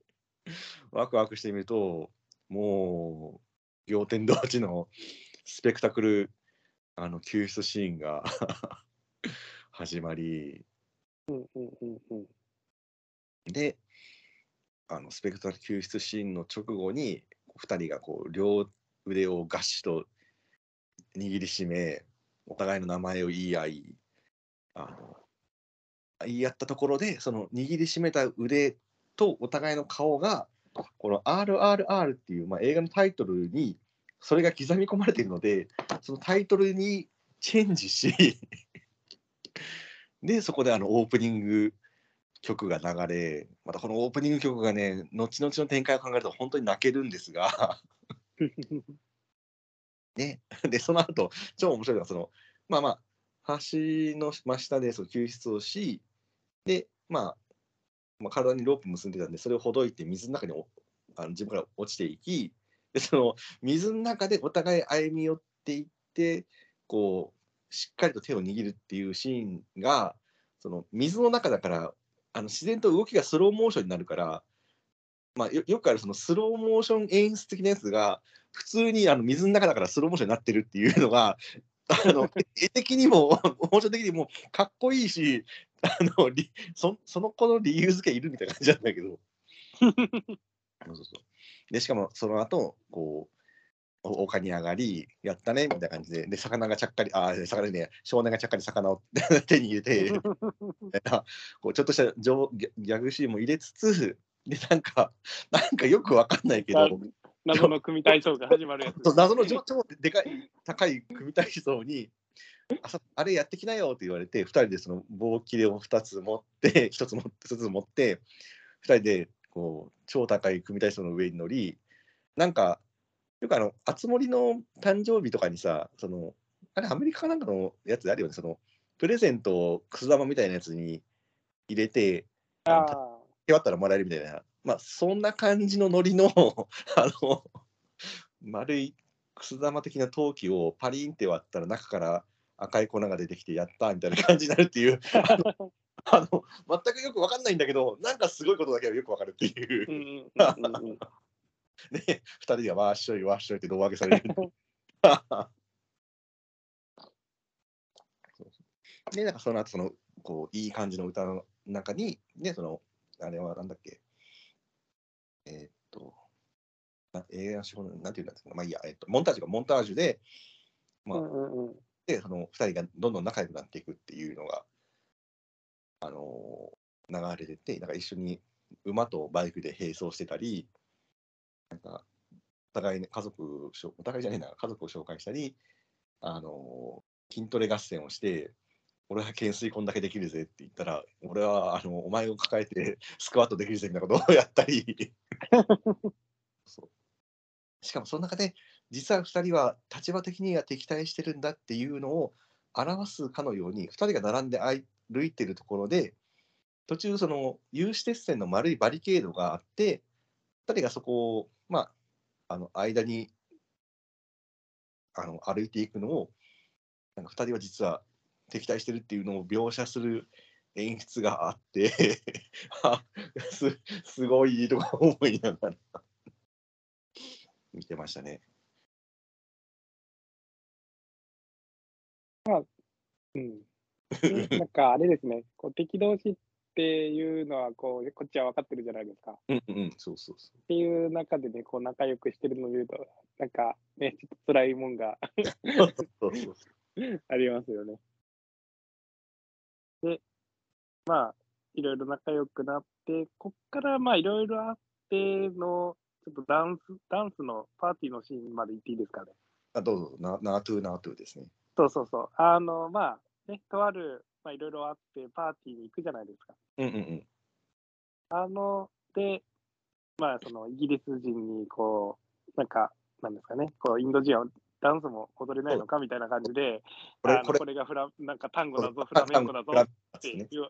ワクワクしてみると、もう、仰天同時のスペクタクルあの救出シーンが 始まり、で、あのスペクタクル救出シーンの直後に、2人がこう両腕をガシッと握りしめ、お互いの名前を言い合い、あの言い合ったところで、その握りしめた腕とお互いの顔が、この RRR っていう、まあ、映画のタイトルにそれが刻み込まれているので、そのタイトルにチェンジし、で、そこであのオープニング曲が流れ、またこのオープニング曲がね、後々の展開を考えると本当に泣けるんですが、ね、で、その後、超面白いのは、その、まあまあ、橋の真下でその救出をし、で、まあ、まあ、体にロープ結んでたんで、それをほどいて水の中におあの自分から落ちていき、でその水の中でお互い歩み寄っていって、こう、しっかりと手を握るっていうシーンが、その水の中だから、あの自然と動きがスローモーションになるから、まあ、よよくあるそのスローモーション演出的なやつが、普通にあの水の中だからスローモーションになってるっていうのが、あの絵的にも、モーション的にもかっこいいし、あのりそその子の理由付けいるみたいな感じなんだけど。そうそうそうでしかもその後こうお丘に上がり、やったねみたいな感じで、で魚がちゃっかり、あ、魚ね、少年がちゃっかり魚を 手に入れて、こうちょっとしたジョギャギャグシーンも入れつつ、で、なんか、なんかよくわかんないけど、
謎の組体操が始まるやつ。
そう謎の超超でかい高い組体操にあさあれやってきなよって言われて2人でその棒切れを2つ持って 1つ持って1つ持って2人でこう超高い組体操の上に乗りなんかよくあの熱森の誕生日とかにさそのあれアメリカかなんかのやつであるよね。そのプレゼントをくす玉みたいなやつに入れて
あ
手割ったらもらえるみたいな、まあ、そんな感じのノリの、あの、丸いくす玉的な陶器をパリンって割ったら中から赤い粉が出てきてやったみたいな感じになるっていう、あの、全くよくわかんないんだけど、なんかすごいことだけはよくわかるっていう ね、二人でわーっしょいわーっしょいって胴上げされる。で、なんかその後、その、こう、いい感じの歌の中に、ね、その、あれはなんだっけ、えーっと、な映画の手法のなんていうんですか、まあいいや、えーっと、モンタージュがモンタージュで、まあ、
うんうんうん。
で、その二人がどんどん仲良くなっていくっていうのが、あのー流れてて、なんか一緒に馬とバイクで並走してたり、なんか、お互い、ね、家族お互いじゃねえな、家族を紹介したり、あのー筋トレ合戦をして、俺は懸垂こんだけできるぜって言ったら、俺はあのお前を抱えて スクワットできるぜみたいなことをやったり。しかもその中で、実は2人は立場的には敵対してるんだっていうのを表すかのように、2人が並んで歩いてるところで、途中、その有刺鉄線の丸いバリケードがあって、2人がそこを、まあ、あの間にあの歩いていくのを、なんか2人は実は敵対してるっていうのを描写する演出があって、あ すすごいとか思いながら 見てましたね。
うん。で なんかあれですね、こう敵同士っていうのはこうこっちは分かってるじゃないですか。っ
うんうん、そうそうそ
ていう中でね、こう仲良くしてるのを見ると、なんかね、ちょっと辛いもんがありますよね。で、まあ、いろいろ仲良くなって、こっからまあいろいろあっての、ちょっとダンス、ダンスのパーティーのシーンまで行っていいですかね。
あどうぞ、なナートゥーナートゥーですね。
そうそうそう。あの、まあ、ね、とある、まあいろいろあって、パーティーに行くじゃないですか。
うんうんうん。
あの、で、まあ、そのイギリス人に、こう、なんか、なんですかね、こう、インド人はダンスも踊れないのかみたいな感じで、
これ、
あの
これ
がフラ、なんか単語だぞ、フ
あ
ラメンコだぞって言わ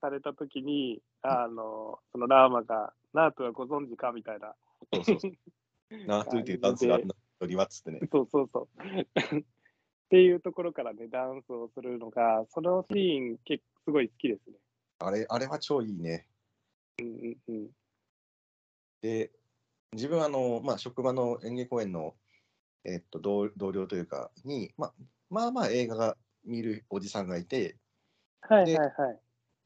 されたときに、あの、そのラーマが、ナートはご存知かみたいな。
そうそうそうナートゥーっていうダンスがあるのにはっつってね。
そうそうそう。っていうところからね、ダンスをするのが、そのシーン、結構すごい好きですね。
あれ、あれは超いいね。
うんうんうん。
で、自分はあの、まあ、職場の演芸公演の、えっと、同同僚というかに、まあ、まあまあ映画が見るおじさんがいて、
はいはい
で
はい。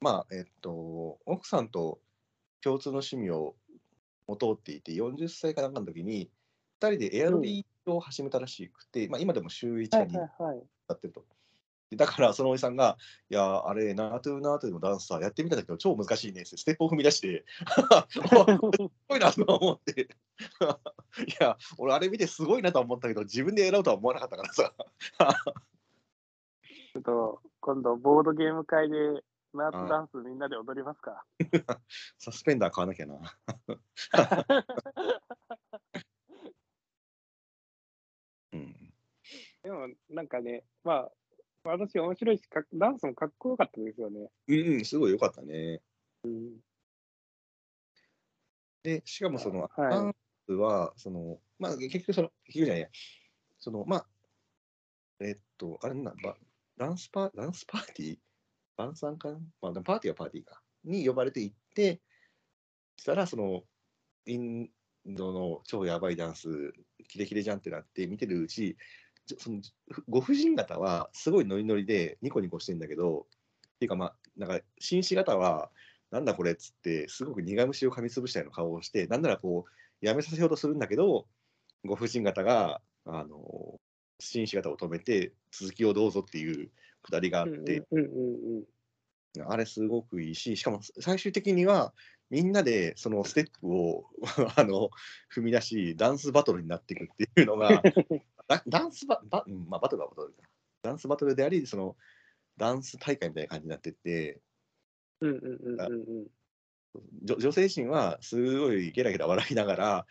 まあ、えっと、奥さんと共通の趣味を持とうっていて、40歳かなんかの時に、2人でエアロビを始めたらしくて、まあ、今でも週1
はい
か2
はいはい。
やってると。でだから、そのおじさんが、いや、あれ、ナートゥーナートゥーのダンスさ、やってみたんだけど、超難しいねって、ステップを踏み出して、すごいなと思って。いや、俺、あれ見てすごいなとは思ったけど、自分で選ぶとは思わなかったからさ。
ちょっと、今度、ボードゲーム会で、ナートダンスみんなで踊りますか。
サスペンダー買わなきゃな。うん。
でも、なんかね、まあ、私面白いし、かダンスもかっこよかったですよね。
うんうん、すごい良かったね。
うん。
で、しかもその、
はい
ダンスは、その、まあ、結局その、結局じゃないや、その、まあ、えっと、あれなんだ、ばダンスパダンスパーティー？晩餐かな？まあ、パーティーはパーティーか。に呼ばれて行って、したら、その、インドの超やばいダンス、キレキレじゃんってなって見てるうち、そのご婦人方はすごいノリノリでニコニコしてんだけど、っていうかまあ、なんか紳士方は、なんだこれっつって、すごく苦虫を噛みつぶしたような顔をして、なんならこう、やめさせようとするんだけど、ご婦人方が、あの、紳士方を止めて、続きをどうぞっていうくだりがあって、
うんうんうんうん。
あれすごくいいし、しかも最終的には、みんなでそのステップを あの踏み出し、ダンスバトルになっていくっていうのが、ダダンスババ,、うんまあ、バトルはバトル。ダンスバトルであり、そのダンス大会みたいな感じになってって、
うんうんうんうんうん。
女女性陣はすごいゲラゲラ笑いながら、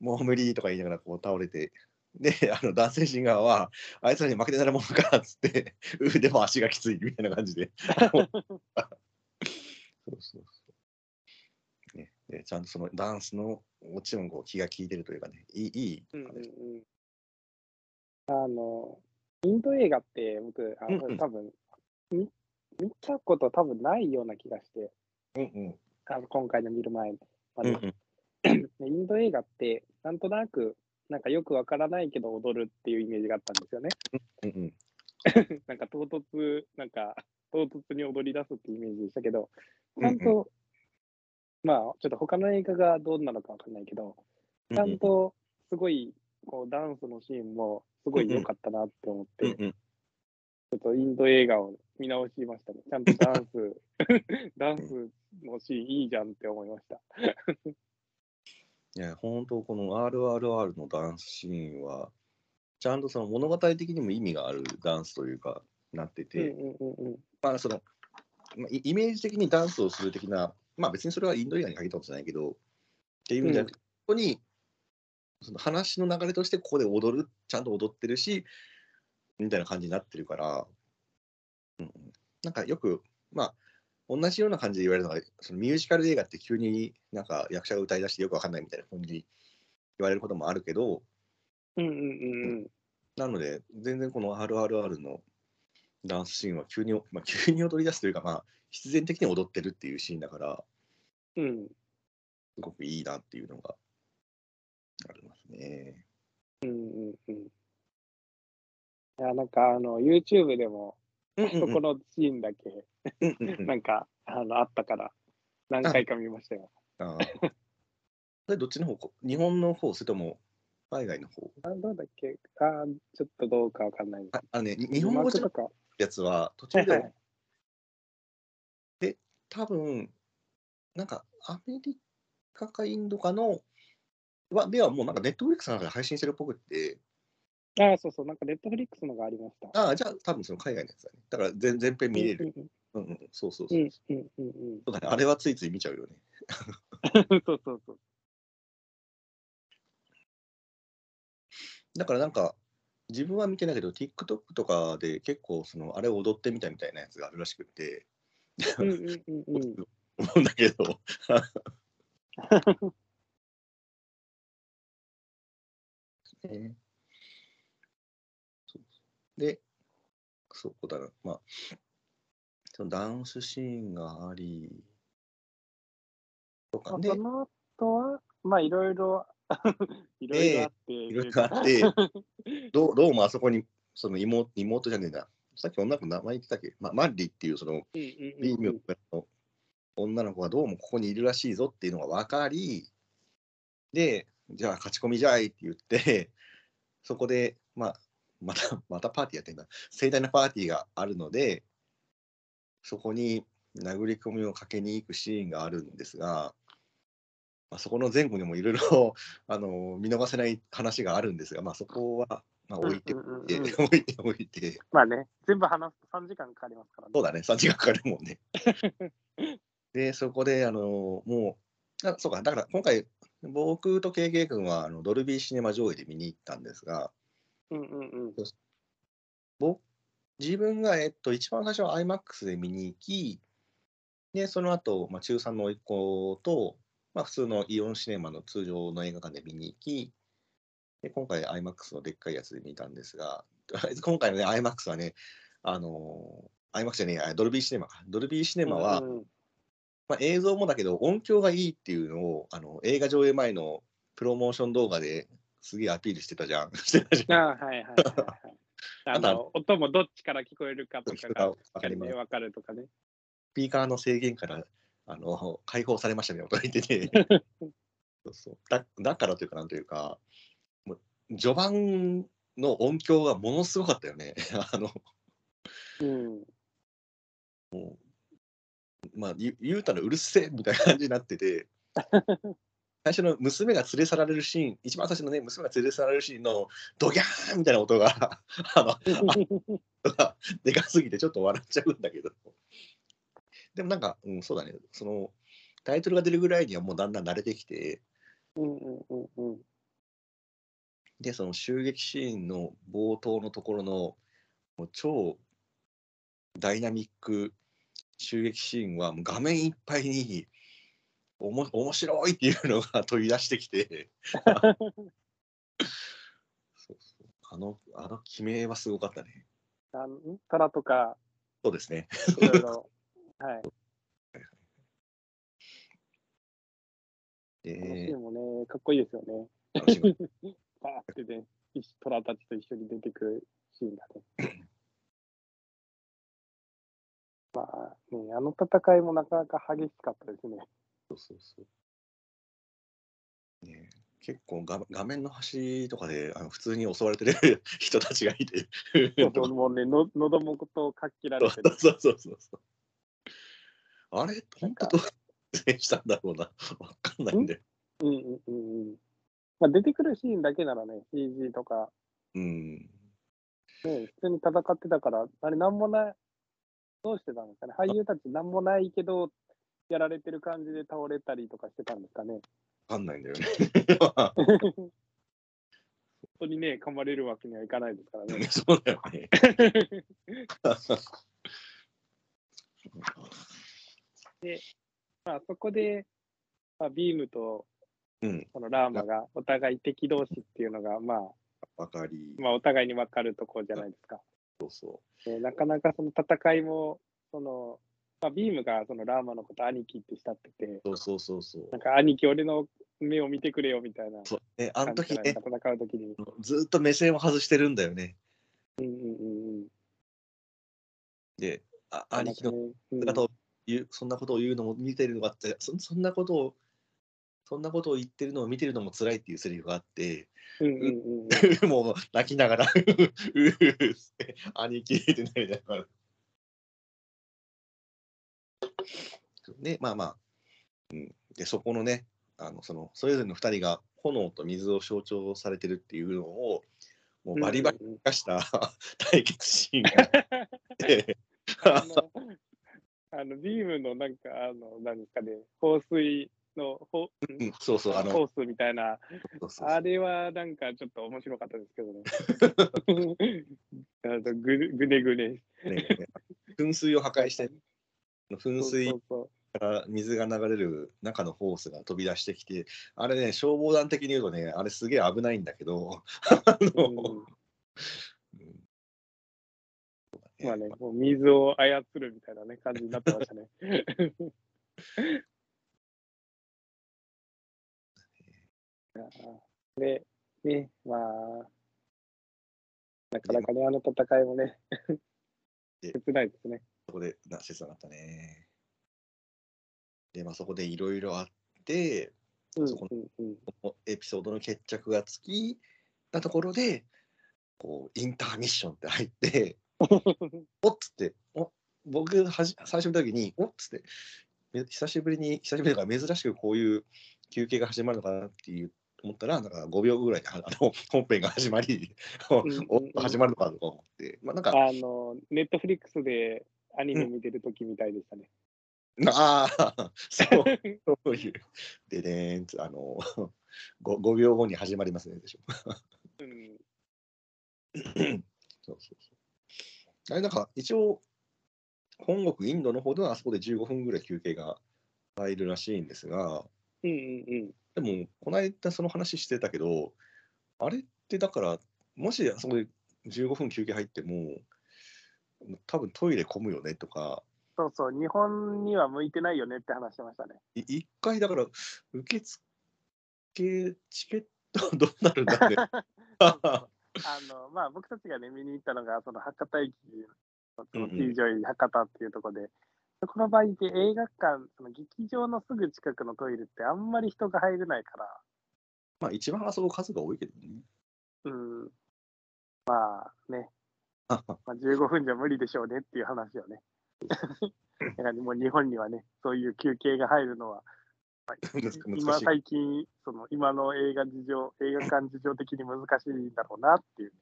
もう無理とか言いながらこう倒れて、で、あの男性陣側は、あいつらに負けてなるものかっつって、腕も足がきついみたいな感じで。そうそうそう。ね、でちゃんとそのダンスのもちろんこう気が利いてるというかね、いい、いい
うんうんうん。あの、インド映画って僕、あの
うんうん。
多分見見たこと多分ないような気がして、
うんうん。
あの今回の見る前まで、
うんうん。
インド映画って、なんとなく、なんかよくわからないけど踊るっていうイメージがあったんですよね。
うんうん
なんか唐突、なんか唐突に踊り出すっていうイメージでしたけど、
うん
ちゃんと、まあ、ちょっと他の映画がどうなのかわかんないけど、ちゃんとすごいこうダンスのシーンもすごい良かったなって思って、
うんうん
ちょっとインド映画を見直しましたね。ちゃんとダンス、ダンスのシーンいいじゃんって思いました。
いや、本当この RRR のダンスシーンは、ちゃんとその物語的にも意味があるダンスというか、なって
うん
て、
うんうんうん。
まあその、まあ、イイメージ的にダンスをする的な、まあ別にそれはインド映画に限ったことじゃないけど、っていうんじゃなくて、ここに、その話の流れとしてここで踊る、ちゃんと踊ってるし、みたいな感じになってるから、うん。うん、なんかよく、まあ、同じような感じで言われるのが、そのミュージカル映画って急になんか役者が歌い出してよくわかんないみたいな感じに言われることもあるけど、
うんうんうんうん。
なので、全然この RRR のダンスシーンは急に、まあ、急に踊り出すというか、まあ、必然的に踊ってるっていうシーンだから、
うん。
すごくいいなっていうのがありますね。
うんうんうん。いや、なんかあの、YouTube でも、
うん
そこのシーンだけ、なんか、あの、あったから、何回か見ましたよ。
あーそれどっちの方こ日本の方？それとも海外の方？
あどうだっけ？あちょっとどうかわかんないです。
ああのね、に日本語
とか。
やつは途中
はいはい。
で、多分なんかアメリカかインドかのはではもうなんかネットフリックスの中で配信してるっぽくって、
ああ、そうそう、なんかネットフリックスのがありました。
ああ、じゃあ多分その海外のやつだね。だから全全編見れる。
うん
うんうん、そうそう
う
そう。
んうんうんうん。
そうだね、あれはついつい見ちゃうよね。
そうそうそう。
だからなんか、自分は見てないけど、TikTok とかで結構そのあれを踊ってみたみたいなやつがあるらしくって、
うんうんうんうん。
思うんだけど。ねそうで、そうだな。まあ、そのダンスシーンがあり、とかね。
その後は、まあ、いろいろ、いろいろあって、
いろいろあって、どうどうもあそこに、その妹妹じゃねえな。さっき女の子名前言ってたっけ、まあ、マッリっていうそのーの女の子がどうもここにいるらしいぞっていうのが分かり、で、じゃあ勝ち込みじゃいって言って、そこで、まあ、また、またパーティーやってんだ。盛大なパーティーがあるので、そこに殴り込みをかけに行くシーンがあるんですが、まあ、そこの前後にもいろいろ あの見逃せない話があるんですが、まあ、そこは、まあ、置いておいて、
うんうんうん
置いておいて、
まあね、全部話すと3時間かかりますからね。
そうだね、3時間かかるもんね。で、そこで、あのもう、あそうか、だから今回、僕と KK 君はあのドルビーシネマ上映で見に行ったんですが、
うんうんうん。
僕自分が、えっと、一番最初は IMAX で見に行き、で、その後、まあ、中3の甥っ子と、まあ、普通のイオンシネマの通常の映画館で見に行き、で今回 IMAX のでっかいやつで見たんですが、今回のね、IMAX はね、あのー、IMAX じゃねえや、ドルビーシネマか。ドルビーシネマは、
うんうん
まあ、映像もだけど音響がいいっていうのをあの映画上映前のプロモーション動画ですげえアピールしてたじゃん。してたじゃん。
あはいはいはいはい。あ
あと
の音もどっちから聞こえるかとかが分かるとかね。
スピーカーの制限からあの解放されましたね、とか言ってて そうそうだ。だからというか、なんというか、もう序盤の音響がものすごかったよね。あの
うん。
まあ、言言うたらうるせえみたいな感じになってて、最初の娘が連れ去られるシーン、一番最初のね、娘が連れ去られるシーンのドギャーンみたいな音が、あの、がでかすぎてちょっと笑っちゃうんだけど。でもなんか、うん、そうだね、その、タイトルが出るぐらいにはもうだんだん慣れてきて、
うんうんうんうん。
で、その襲撃シーンの冒頭のところの、もう超ダイナミック襲撃シーンは、もう画面いっぱいに、おも面白いっていうのが飛び出してきて、そうそうあの、あの決めはすごかったね。
あのトラとか、
そうですね。
いろいろ。はい。このシ
え
ーンもね、かっこいいですよね。バーってね、一トラたちと一緒に出てくるシーンがね。まあね、あの戦いもなかなか激しかったですね。
そうそうそう。ねえ結構画画面の端とかであの普通に襲われてる 人たちがいて。
そうもうね、の喉元をかっきられてる。
そうそうそうそう。あれ、本当どうしたんだろうな。わかんないんで。
うんうんうんうん。まあ、出てくるシーンだけならね、CG とか、
うん。
ね、普通に戦ってたから、あれ、なんもない、どうしてたんですかね？俳優たちなんもないけど、やられてる感じで倒れたりとかしてたんですかね？
わかんないんだよね。
本当にね、噛まれるわけにはいかないですからね。
そうだよね。
まあ、そこで、まあ、ビームと
うん、
このラーマがお互い敵同士っていうのが、まあ、
わかり。
まあ、お互いに分かるところじゃないですか。
そうそ
でなかなかその戦いも、その、まあ、ビームがそのラーマのこと兄貴って慕ってて、
う。そうそうそうそう
なんか兄貴、俺の目を見てくれよみたいな
そう。ね、あの時ね
戦う時に。
ずっと目線を外してるんだよね。
うんうんうんうん。
で、あ兄貴の姿を言う、そんなことを言うのも見てるのがあってそ、そんなことを、そんなことを言ってるのを見てるのも辛いっていうセリフがあって、
うんうんうんうん。
もう泣きながら、ううって兄貴ってなりながら。で、まあまあ、うん、で、そこのね、あのそのそれぞれの2人が炎と水を象徴されてるっていうのを、もうバリバリ
うんうんうん
化した対決シーンがあって、
あの、あのビームのなんか、あの、なんかね、放水の、ほ
うんそうそう、あの、
ホースみたいな、あれはなんかちょっと面白かったですけどね。あのぐぐねぐね。
ね噴水を破壊して、噴水から水が流れる中のホースが飛び出してきて、あれね、消防団的に言うとね、あれすげえ危ないんだけど、あの、うん
まあね、もう水を操るみたいなね、感じになってましたね。で、ね、まあ、なかなかね、あの戦いもね、切ないですね。
そこで、な、切なかったね。で、まあ、そこでいろいろあって、
うん
そこのエピソードの決着がつきたところで、こう、インターミッションって入って、おっつって、お僕はじ、最初見た時に、おっつって、め久しぶりに、久しぶりだから珍しくこういう休憩が始まるのかなっていう思ったら、なんか5秒後ぐらいであの 本編が始まり、お始まるのかとか思って、まあなんか、
あの、ネットフリックスでアニメ見てる時みたいでしたね。
ああ、そう、そういう、でねあの、5, 5秒後に始まりますねでしょ。
うん
そうそうそう。あれなんか一応、本国インドの方ではあそこで15分ぐらい休憩が入るらしいんですが、
うんうん
でも、この間その話してたけど、あれってだから、もしあそこで15分休憩入っても、多分トイレ混むよねとか、
そうそう、日本には向いてないよねって話してましたね。
い一回だから、受付チケットどうなるんだね。
あの、まあ、僕たちがね、見に行ったのが、その博多駅の、その
うんうん
T ジョイ博多っていうところで、この場合で映画館、その劇場のすぐ近くのトイレってあんまり人が入れないから、
まあ一番あそこ数が多いけどね。
うん、まあね、
あ
まあ、15分じゃ無理でしょうねっていう話をね。だからもう日本にはね、そういう休憩が入るのは、ま あ
難しい
今最近、その今の映画事情、映画館事情的に難しいんだろうなっていう。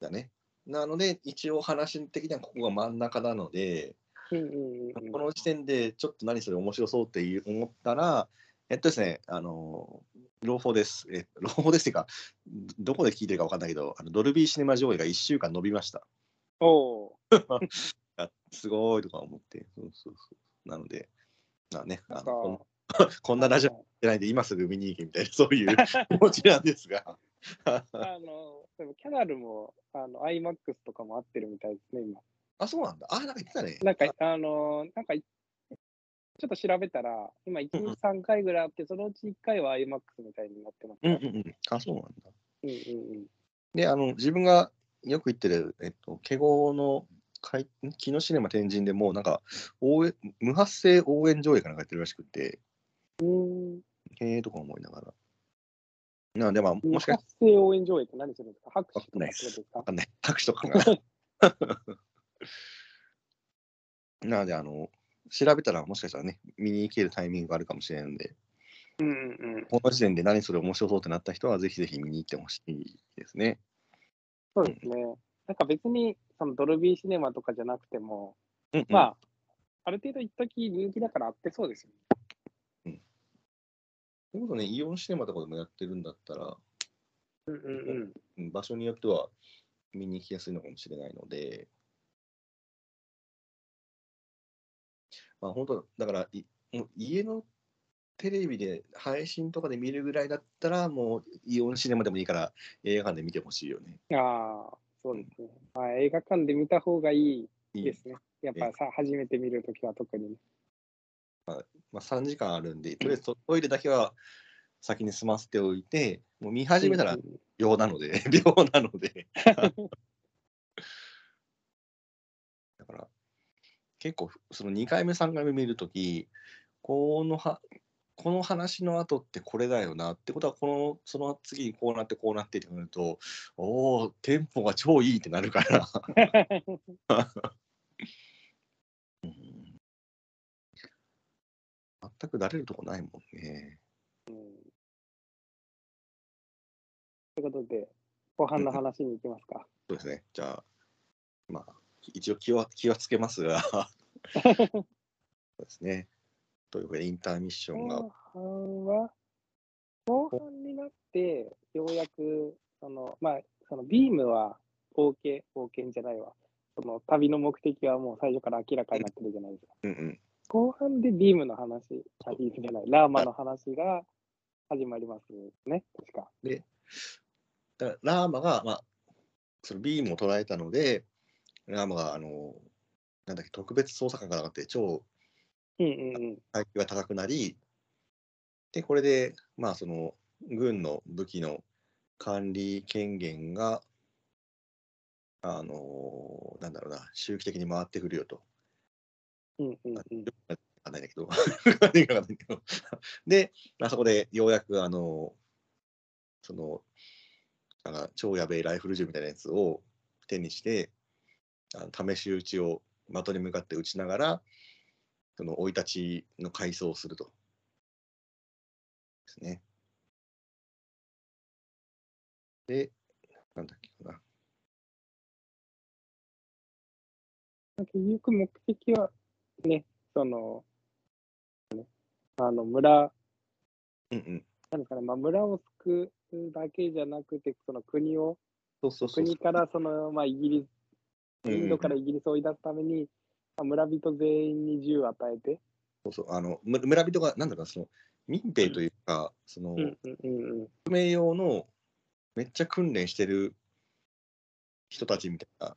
だね。なので、一応話的にはここが真ん中なので、
うんうんうん
この時点でちょっと何それ面白そうって思ったら、えっとですね、あの、朗報です。え、朗報ですっていうか、どこで聞いてるか分かんないけど、あのドルビーシネマ上映が1週間伸びました。
おお
あ すごいとか思って。そうそうそう。なので、まあね、あのこん こんなラジオじゃないで今すぐ見に行けみたいな、そういう気持ちなんですが。
あの、でもキャナルも、あの、IMAX とかも合ってるみたいですね、今。
あ、そうなんだ。あ、なんか言ってたね。
なんか、あの、なんか、ちょっと調べたら、今、1
うんうん
日3回ぐらいあって、そのうち1回は IMAX みたいになってますね。
うんうんうん。あ、そうなんだ。
うんうんうん。
で、あの、自分がよく行ってる、えっと、ケゴの会木のシネマ天神でも、なんか、応援無発声応援上映かなんかやってるらしくて、
うん。
へえーとか思いながら。なので、まあ、も
も
しかし
発声応援上映って何するんですか？拍手とか
です
か？
わかんない。拍手とかが。なので、あの、調べたらもしかしたらね、見に行けるタイミングがあるかもしれないので、
うんうんうん。
この時点で何それ面白そうってなった人は、ぜひぜひ見に行ってほしいですね。
そうですね。なんか別に、そのドルビーシネマとかじゃなくても、
うんうん
まあ、ある程度一時人気だから合ってそうですよね。
それこそね、イオンシネマとかでもやってるんだったら、
うんうんうん。
うん場所によっては見に行きやすいのかもしれないので、まあ本当、だからいもう家のテレビで配信とかで見るぐらいだったら、もうイオンシネマでもいいから映画館で見てほしいよね。
ああ、そうですね。まあ、映画館で見た方がいい
いい
ですね。やっぱさ、初めて見るときは特にね。
まあ、3時間あるんで、とりあえずトトイレだけは先に済ませておいて、もう見始めたら秒なので、秒なので。だから、結構、その2回目、3回目見るとき、このは、この話の後ってこれだよなってことは、この、その次にこうなってこうなってってなると、おお、テンポが超いいってなるから。全く慣れるとこないもんね。
ということで、後半の話に行きますか。
そうですね。じゃあ、まあ、一応気は気はつけますが、そうですね。というわけで、インターミッションが
後、半は、後半になって、ようやく、その、まあ、そのビームは、冒険、冒険じゃないわ。その旅の目的はもう最初から明らかになってるじゃないですか。
うんうん、
後半でビームの話、あ、ビームじゃない、ラーマの話が始まりますね、確か。
だからラーマが、まあ、そのビームを捉えたので、ラーマが、あの、なんだっけ、特別捜査官がなって超
うんうんうん。
階級が高くなり、で、これで、まあ、その、軍の武器の管理権限が、あのなんだろうな、周期的に回ってくるよと。
うんうんうん。
わかんないんだけど、わかんないんだけど。で、まあ、そこでようやく、あのその、なんか超やべえライフル銃みたいなやつを手にして、あの試し撃ちを的に向かって撃ちながら、その生い立ちの回想をすると。ですね。で、なんだっけかな。
結局目的はね、その、ね、あの村、
うんうん。
なんかな、まあ、村を救うだけじゃなくて、その国を、
そうそうそう。
国からその、まあ、イギリス、インドからイギリスを追い出すために、まあ、村人全員に銃を与えて、
そうそうあのむ村人が、なんだろうな、その民兵というか、その、
うんうんうんうん。
革命用のめっちゃ訓練してる人たちみたいな、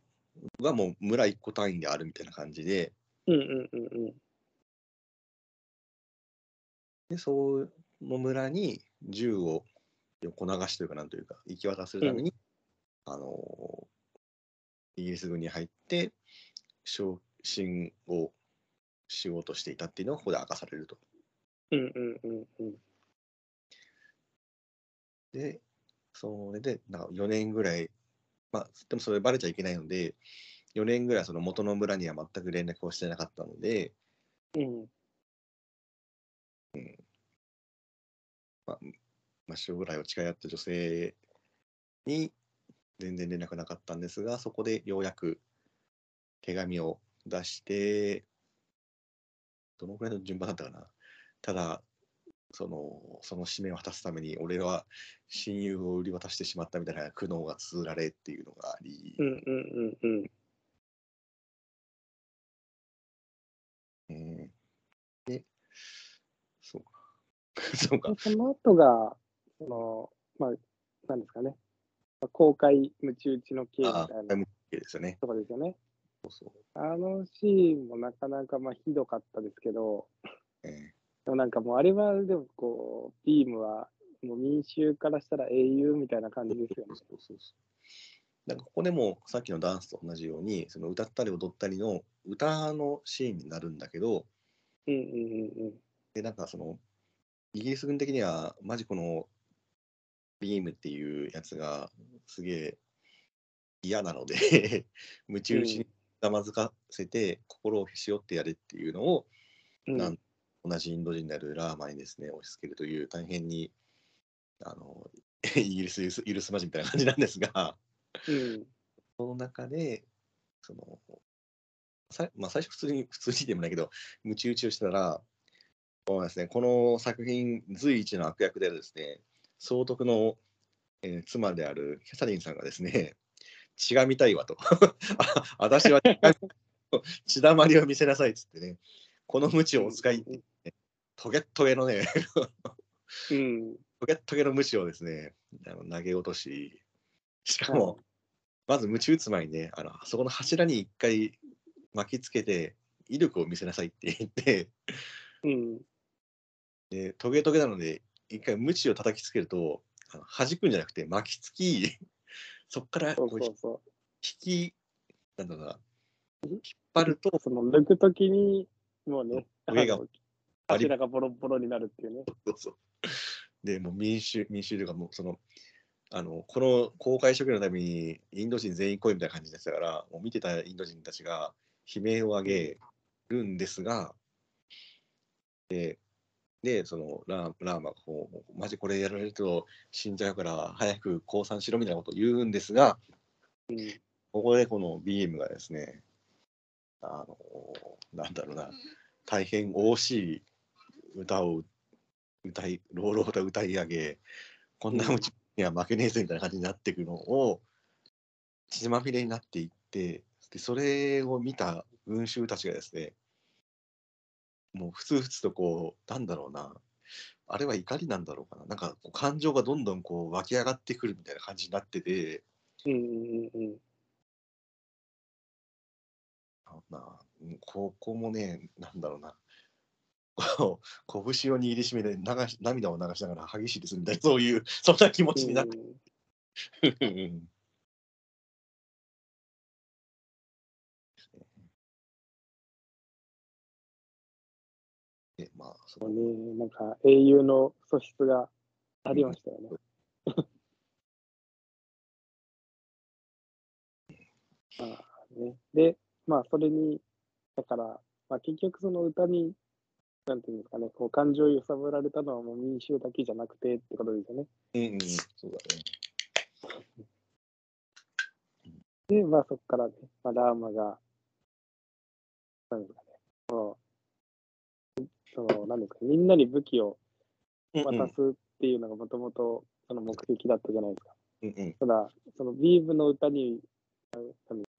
がもう村一個単位であるみたいな感じで、
うんうんうんうん。
で、その村に銃を横流しというか、なんというか、行き渡らせるために、あの、イギリス軍に入って、昇進をしようとしていたっていうのがここで明かされると。
うんうんうんうん。
で、それで、なんか4年ぐらい、まあ、でもそれバレちゃいけないので、4年ぐらいその元の村には全く連絡をしてなかったので、
うん
まあ、将来を誓い合った女性に全然連絡なかったんですが、そこでようやく手紙を出して、どのくらいの順番だったかな。ただ、そのその使命を果たすために、俺は親友を売り渡してしまったみたいな苦悩が綴られっていうのがあり、
うんうんうんうん。
うんで、そうか。そうか
で。その後が、その、まあ、なんですかね、まあ公開ムチ打ちの刑みたいな
ですよね。
とこですよね。
そうそう。
あのシーンもなかなかまあひどかったですけど、
え
でもなんかもうあれはでもこう、ビームはもう民衆からしたら英雄みたいな感じですよね。
そうそうそうなんかここでもさっきのダンスと同じようにその歌ったり踊ったりの歌のシーンになるんだけど
うんうんうんうん。
でなんかそのイギリス軍的にはマジこのビームっていうやつがすげえ嫌なので夢中打ちにざまずかせて心をへし折ってやれっていうのを、
うん
なん同じインド人であるラーマにですね押し付けるという大変にあの イギリス許すまじみたいな感じなんですが。
うん
その中で、その、さまあ、最初普通に、普通にでもないけど、ムチ打ちをしたら、そうですね、この作品随一の悪役でですね、総督の、えー妻であるキャサリンさんがですね、血が見たいわと。あ私は 血だまりを見せなさいっつってね、このムチをお使いって、トゲットゲのね、
うん。
トゲットゲのムチをですね、あの投げ落とし、しかも、まず鞭打つ前にね、あのそこの柱に一回巻きつけて、威力を見せなさいって言って、
うん。
でトゲトゲなので、一回鞭を叩きつけると、あの弾くんじゃなくて巻きつき、そこから
そ
こう引き、なんだろうな、
うん
引っ張ると
う。、その抜くときに、もうね、あ
上が
の柱がボロボロになるっていうね。
そうそう。で、もう民衆、民衆というか、もうその、あの、この公開処刑のためにインド人全員来いみたいな感じでしたから、もう見てたインド人たちが悲鳴を上げるんですが、で、で、そのラーラーマがこう、マジこれやられると死んじゃうから早く降参しろみたいなことを言うんですが、
うん。
ここでこのビームがですね、あの、なんだろうな、大変惜しい歌を歌い、朗々と歌い上げ、こんなうちには負けねえぜみたいな感じになっていくのを、血まみれになっていって、でそれを見た群衆たちがですね、もうふつふつとこう、なんだろうな、あれは怒りなんだろうかな、なんかこう感情がどんどんこう湧き上がってくるみたいな感じになってて、
うんうんうん。
なここもね、なんだろうな。こう拳を握りしめて流し涙を流しながら激しいですみたいな、そういう、そんな気持ちになって。うん そ
そうね、なんか英雄の素質がありましたよね。まあね、で、まあそれに、だから、まあ、結局その歌に、なんていうんですかね、こう感情を揺さぶられたのはもう民衆だけじゃなくてってことですよね。
うんうん、そうだね。
で、まあそこからね、まあ、ラーマが、なんですかね、その、そのなんですか、みんなに武器を渡すっていうのがもともとその目的だったじゃないですか。
うんうん
ただ、そのビームの歌に、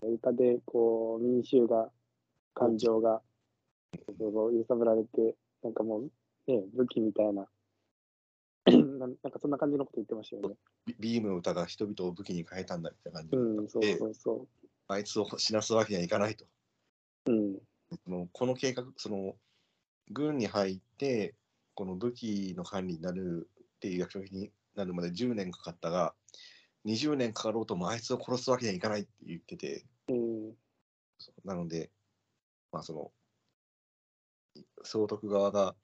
歌でこう民衆が、感情が、そうそう揺さぶられて、なんかもう、ね、武器みたいな、なんなんかそんな感じのこと言ってましたよね。
ビビームの歌が人々を武器に変えたんだみたいな感じで、
うん、そうそうそ
あいつを死なすわけにはいかないと。
う。うん、
そのこの計画、その軍に入って、この武器の管理になるっていう役職になるまで10年かかったが、20年かかろうともあいつを殺すわけにはいかないって言ってて、
うん、
なので、まあその、総督側が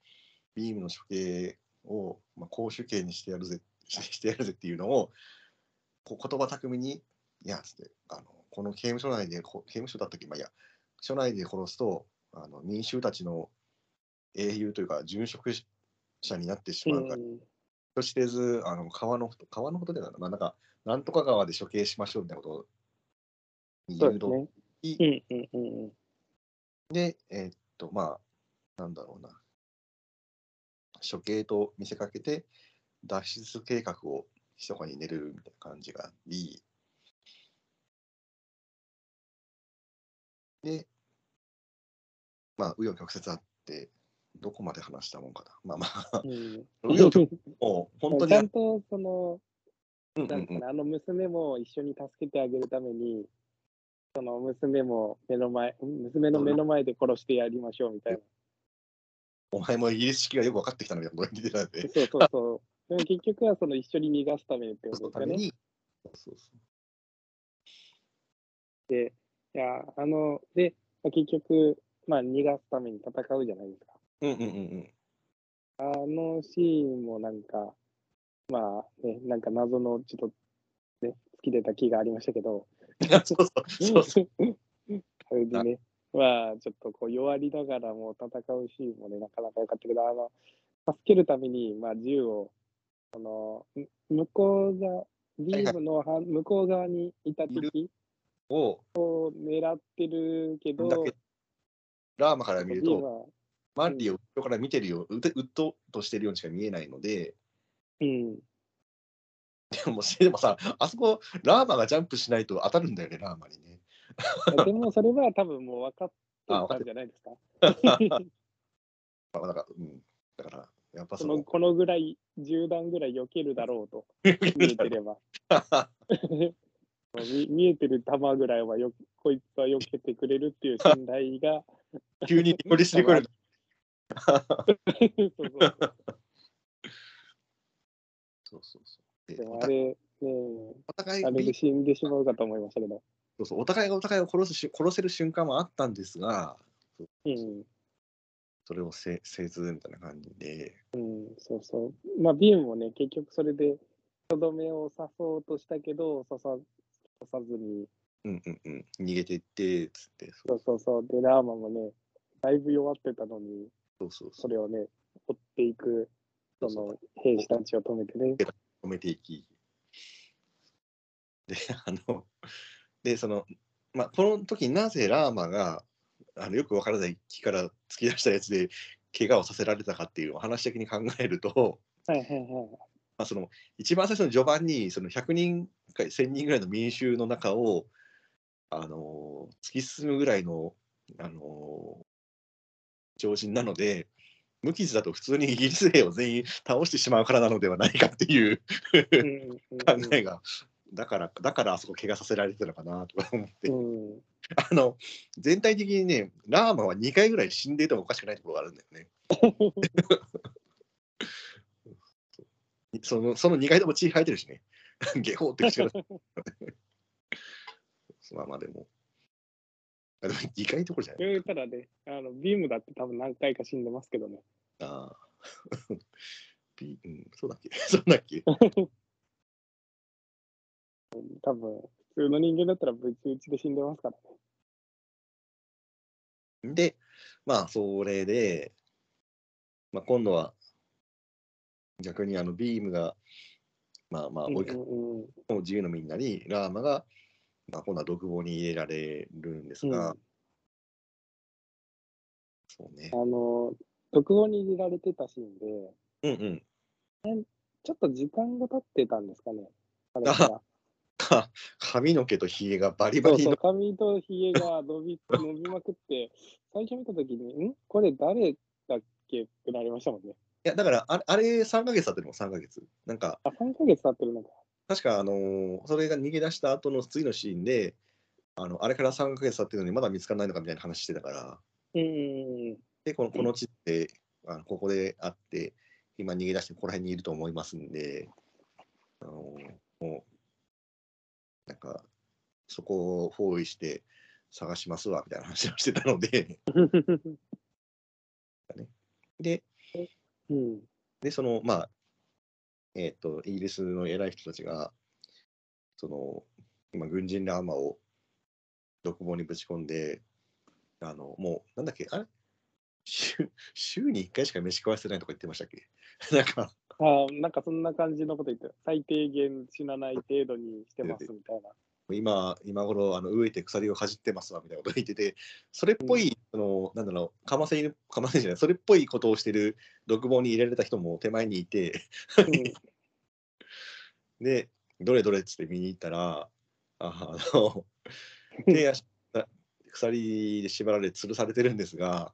ビームの処刑を、まあ、公主刑にしてやるぜ してやるぜっていうのを、こう言葉巧みに、いや、つって、あのこの刑務所内で、こ刑務所だったっけ、まあいいや、所内で殺すと、あの民衆たちの英雄というか、殉職者になってし
う
まうから、
ん、
としてず、あの川の川のことでなあ、なんか、なんとか川で処刑しましょうみたいなことに誘導。
そうですね。
し、
うん、うん。
で、えーっと、まあ、なんだろうな、処刑と見せかけて、脱出計画を密かに練るみたいな感じがあり、で、まあ、紆余曲折あって、どこまで話したもんかな。まあまあ、
うん、
もう本当にあ
ちゃんとその、あの娘も一緒に助けてあげるために、その娘も目の前、娘の目の前で殺してやりましょうみたいな。
お前もイギリス式がよく分かってきたのみたいなこと言って
そうそうそう。でも結局はその一緒に逃がすためってこ
そ
とでね。
そうそうそう
で、いや、あの、で、まあ結局、まあ逃がすために戦うじゃないですか。
うんうんうんうん。
あのシーンもなんか、まあね、なんか謎のちょっと、ね、突き出た気がありましたけど、
そうそうそうそう。
それでね、まあ、ちょっとこう弱りながらも戦うシーンもね、なかなか良かったけど、あの、助けるために、まあ、銃を、あの、む向こう側、ビームのは向こう側にいた敵
を、
を狙ってるけど、
ラーマから見ると、
ビームは、
マンリを後ろから見てるよ、うてうっとうとしてるようにしか見えないので、
うん、
でもでもさ、あそこ、ラーマがジャンプしないと当たるんだよね、ラーマにね。
でもそれは多分もう分かってたんじゃないですか？
まあ、だから、うん、だから、やっぱ
こ
その、
のこのぐらい、10段ぐらい避けるだろうと、見えてれば。見見えてる球ぐらいはよこいつは避けてくれるっていう信頼が
急にリコリスリコイル
そうそうそう
そうそうそう。で
あれ、ね、
お互い
あれで死んでしまうかと思いましたけど。
そうそうお互いがお互いを殺すし殺せる瞬間もあったんですが、
うん、
それをせせずみたいな感じで、
うん、そうそう。まあ、ビームもね、結局それで、とどめを刺そうとしたけど、刺さ刺さずに、
うんうんうん、逃げていって、つって、そ
うそうそう。で、ラーマもね、だいぶ弱ってたのに、
そうそうそ
れをね、追っていく、その兵士たちを止めてね。
止めていき。で、あの、で、その、まあ、この時なぜラーマが、あのよくわからない木から突き出したやつで怪我をさせられたかっていう話的に考えると、
はいはいはい。
まあ、その一番最初の序盤にその100人か1000人ぐらいの民衆の中を、あの突き進むぐらいの、あの常人なので無傷だと普通にイギリス兵を全員倒してしまうからなのではないかっていう考えがだから、だからあそこ怪我させられてたのかなとか思って、
うん。
あの、全体的にね、ラーマは2回ぐらい死んでいてもおかしくないところがあるんだよね。そのその2回とも血生えてるしね。ゲホって口から。まあまあでも。あでも2回どころじゃない？
たらね、あの、ビームだって多分何回か死んでますけどね。
ああ。ビうん、そうだっけ？そうだっけ？
多分、普通の人間だったらぶち打ちで死んでますからね。
で、まあ、それで、まあ、今度は、逆にあのビームが、まあまあ、追いかけ
うん
自由の身になり、ラーマが、まあ、今度は独房に入れられるんですが、
うん
そうね
あ。の、独房に入れられてたシーンで、
うんうん。
ちょっと時間が経ってたんですかね。あれ
髪の毛とひげがバリバリの
そうそう、髪とひげが伸び 伸びまくって、最初見たときに、ん？これ誰だっけってなりましたもんね。
いや、だから、あれ、あれ3ヶ月経ってるもん、3ヶ月。なんか、
あ、3ヶ月経ってるのか。
確か、あのーそれが逃げ出した後の次のシーンで、あのあれから3ヶ月経ってるのにまだ見つからないのかみたいな話してたから、
うん。
で、このこの地って、あのここであって、今逃げ出してここら辺にいると思いますんで、あのもう、なんか、そこを包囲して探しますわみたいな話をしてたので、で、
うん。
で、その、まあ、えっ、と、イギリスの偉い人たちが、その、今、軍人ラーマを独房にぶち込んで、あの、もう、なんだっけ、あれ？週週に1回しか飯食わせてないとか言ってましたっけ？なんか、
あなんかそんな感じのこと言って、最低限死なない程度にしてますみたいな。
今、今頃、あの、飢えて鎖をかじってますわ、みたいなこと言ってて、それっぽい、あの、なんだろう、かませ犬、かませ犬じゃない、それっぽいことをしてる独房に入れられた人も手前にいて、で、どれどれっつって見に行ったら、ああの、手足が鎖で縛られ、吊るされてるんですが、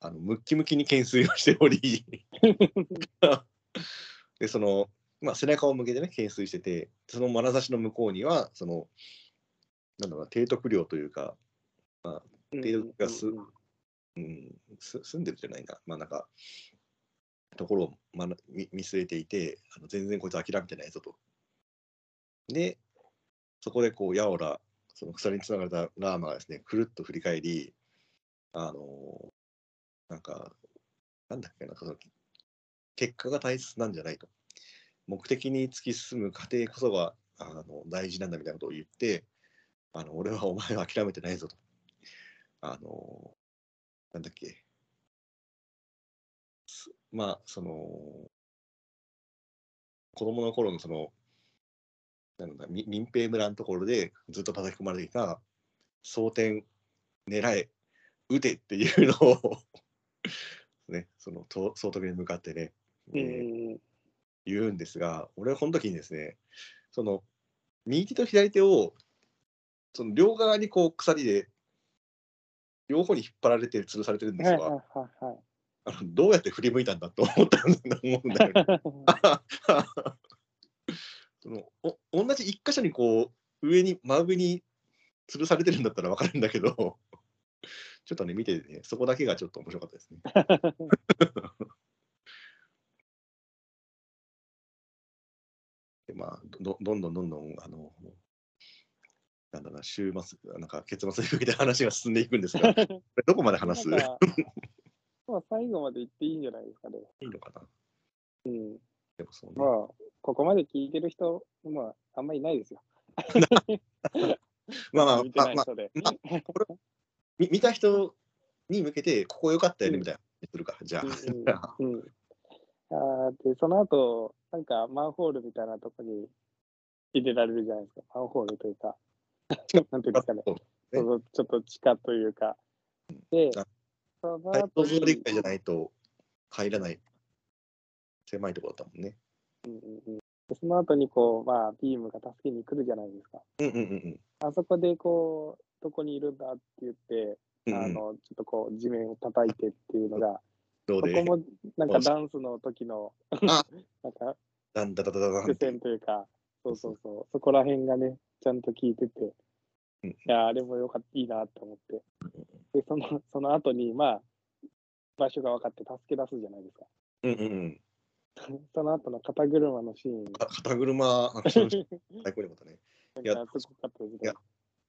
あのムッキムキに懸垂をしており、で、その、まあ、背中を向けてね、懸垂してて、その眼差しの向こうには、その、なんだろうな、提督領というか、
うん
っていうかす
うん
うん、す住んでるじゃないな、まあなんか、ところを、まあ、見見据えていてあの、全然こいつ諦めてないぞと。で、そこでこう、やおら、その鎖につながれたラーマがですね、くるっと振り返り、あのなんか、なんだっけな、その結果が大切なんじゃないと。目的に突き進む過程こそがあの大事なんだみたいなことを言って、あの俺はお前は諦めてないぞと。あのなんだっけ。まあ、その、子供の頃のその、なんだ民兵村のところでずっと叩き込まれていた、争点、狙え、撃てっていうのを ね、その総督に向かってね、えー言うんですが、俺はこの時にですね、その右手と左手をその両側にこう鎖で両方に引っ張られて吊るされてるんですが、
はいはいはいはい。
あのどうやって振り向いたんだと思ったんだ思うんだよね。そのお同じ一箇所にこう上に真上に吊るされてるんだったら分かるんだけど、ちょっとね見ててね、そこだけがちょっと面白かったですね。でまあ、どどんどんどんどん、あの、なんだろうな、週末、なんか結末に向けて話が進んでいくんですが、これどこまで話す？
まあ最後まで言っていいんじゃないですかね。
いのかな？
うん。
でもそうね。
まあ、ここまで聞いてる人、まあ、あんまりいないですよ。
まあまあ、まあまあ
ない人で。
み見た人に向けて、ここ良かったよねみたいな話するか、じゃあ。
うんうんあーで、その後、なんかマンホールみたいなとこに入れられるじゃないですか。マンホールというか、なんていうんですかね。
そ
ちょっと地下というか。で
あ、
その
配
後に
当理解じゃないと入らない狭いところだったもんね。
でその後にこう、まあ、ビームが助けに来るじゃないですか。
うんうんうん
あそこでこう、どこにいるんだって言って、
うん。うんうん、
あの、ちょっとこう、地面を叩いてっていうのが、
どうで
そこもなんかダンスの時の、
あ
なんか
だんだだだだだん
伏線というか、そうそうそう。そこら辺がね、ちゃんと聞いてて、
うん
いや、あれもよかった、いいなって思って。で、その、その後に、まあ、場所が分かって助け出すじゃないですか。
うんうんうん。
その後の肩車のシーン。
か肩車、アクション最高によかったね。いや
すごかったですね。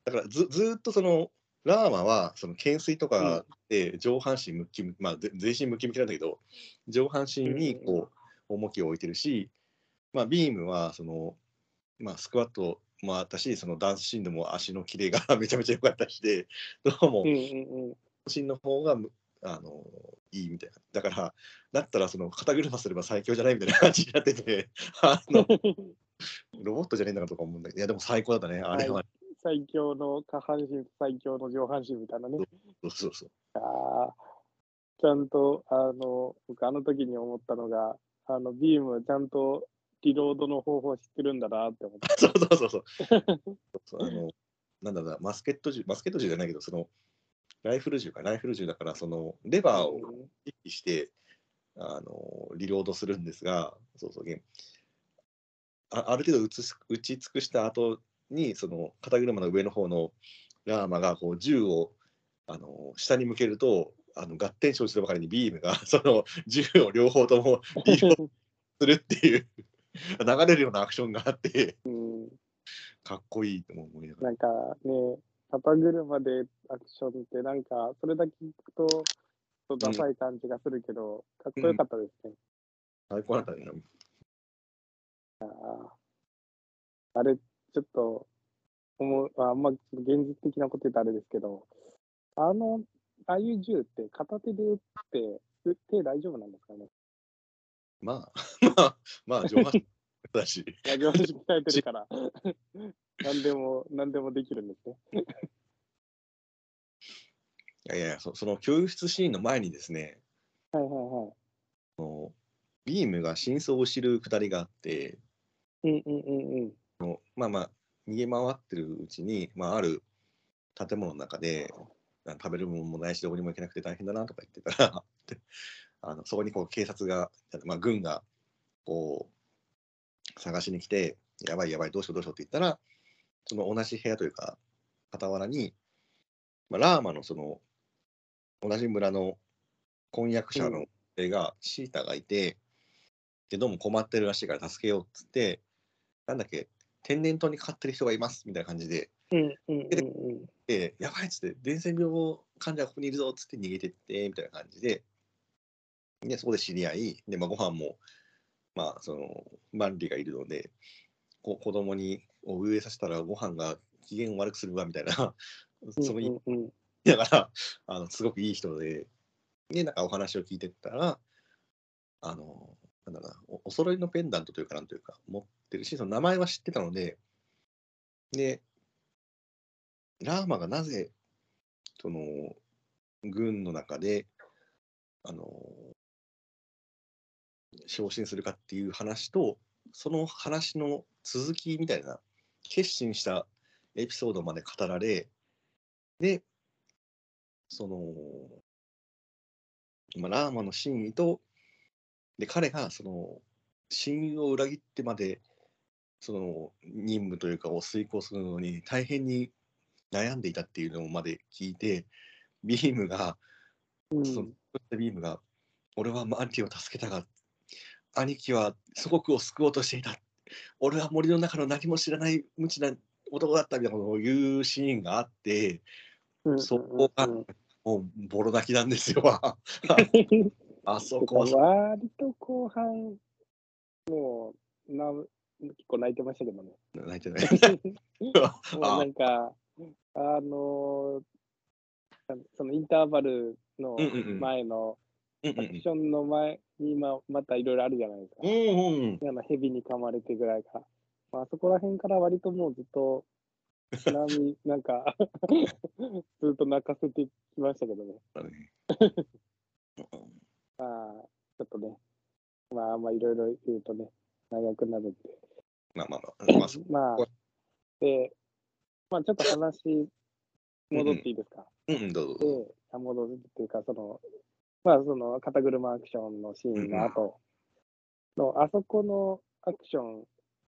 だからずずーっとそのラーマはその懸垂とかで上半身ムッキムキ、まあぜ全身ムキムキなんだけど上半身にこう重きを置いてるし、まあ、ビームはその、まあ、スクワットもあったしそのダンスシーンでも足のキレが めちゃめちゃ良かったしでどうも。身の方がむあのいいみたいな。だからだったらその肩車すれば最強じゃないみたいな感じになっててあの ロボットじゃねえんだからとか思うんだけどいやでも最高だったねあれは、
最強の下半身、最強の上半身みたいなね。
そうそうそう
ああ、ちゃんと、あの、僕、あの時に思ったのが、あの、ビーム、ちゃんとリロードの方法知ってるんだなって思って。
そうそうそうそう。あのなんだろうな、マスケット銃、マスケット銃じゃないけど、そのライフル銃か、ライフル銃だから、そのレバーを意識して、あのリロードするんですが、そうそう、ゲームあある程度打ち尽くした後に、その肩車の上の方のラーマがこう銃をあの下に向けると、あの合点生じたばかりにビームが その銃を両方ともリロードするっていう流れるようなアクションがあって、
うん、
かっこいいと思いながら。
なんかね、肩車でアクションって、なんか、それだけ聞くと、ちょっとダサい感じがするけど、かっこよかったですね。
最高だったね。
あれ、ちょっと、思うああんまちょっと現実的なこと言うとあれですけど、あの、ああいう銃って片手で撃って、う手大丈夫なんですかね？
まあ、まあ、まあ、上半身だし。
いや上半身鍛えてるから、何でも、何でもできるんですね。
いやいやそ、その救出シーンの前にですね、
はいはいは
ビームが真相を知るくだりがあって、
い。うんうんうんうん。
まあまあ、逃げ回ってるうちに、まあ、ある建物の中で、あ食べるものもないし、どこにも行けなくて大変だなとか言ってたら、であのそこにこう警察が、まあ、軍がこう探しに来て、やばいやばい、どうしようどうしようって言ったら、その同じ部屋というか、傍らに、まあ、ラーマのその同じ村の婚約者の女が、シータがいて、でどうも困ってるらしいから助けようっつって、なんだっけ、天然痘にかかってる人がいますみたいな感じで、
うんうんうんうん。
でやばいっつって、伝染病患者がここにいるぞっつって逃げてって、みたいな感じで、でそこで知り合い、でまあ、ご飯も、まあ、その、万里がいるので、こ子供にを植えさせたらご飯が機嫌を悪くするわみたいな、その言い
うん。うん
ながら、あのすごくいい人で、で、なんかお話を聞いてったら、あの、なんだろうなお、お揃いのペンダントというか、なんというか、持ってるし、その名前は知ってたので、で、ラーマがなぜ、その、軍の中で、あの、昇進するかっていう話と、その話の続きみたいな、決心したエピソードまで語られ、で、その、まあ、ラーマの真意と、で、彼がその、親友を裏切ってまで、その任務というかを遂行するのに大変に悩んでいたっていうのまで聞いて、ビームが、
うん
そのビームが、俺はマンティを助けたが、兄貴は祖国を救おうとしていた。俺は森の中の何も知らない無知な男だったみたいなことを言うシーンがあって、
うん
そこが
うん
もうボロ泣きなんですよ。あそこは
割と後半、もうな、結構泣いてましたけどね。
泣いてない。
もうなんか、あのーそのインターバルの前の、アクションの前にままたいろいろあるじゃないですか。
うんうん
あの蛇に噛まれてぐらいから。まあそこら辺から割ともうずっと、波、なんか ずっと泣かせてきましたけどね。まあ、ちょっとね、まあ、まいろいろ言うとね、長くなるんで。
まあまあまあ、まあ、そ
まあ、で、まあちょっと話戻っていいですか？
うんうん、どうぞ。
で、あ戻るっていうか、その、まあその肩車アクションのシーンの後の、あそこのアクション、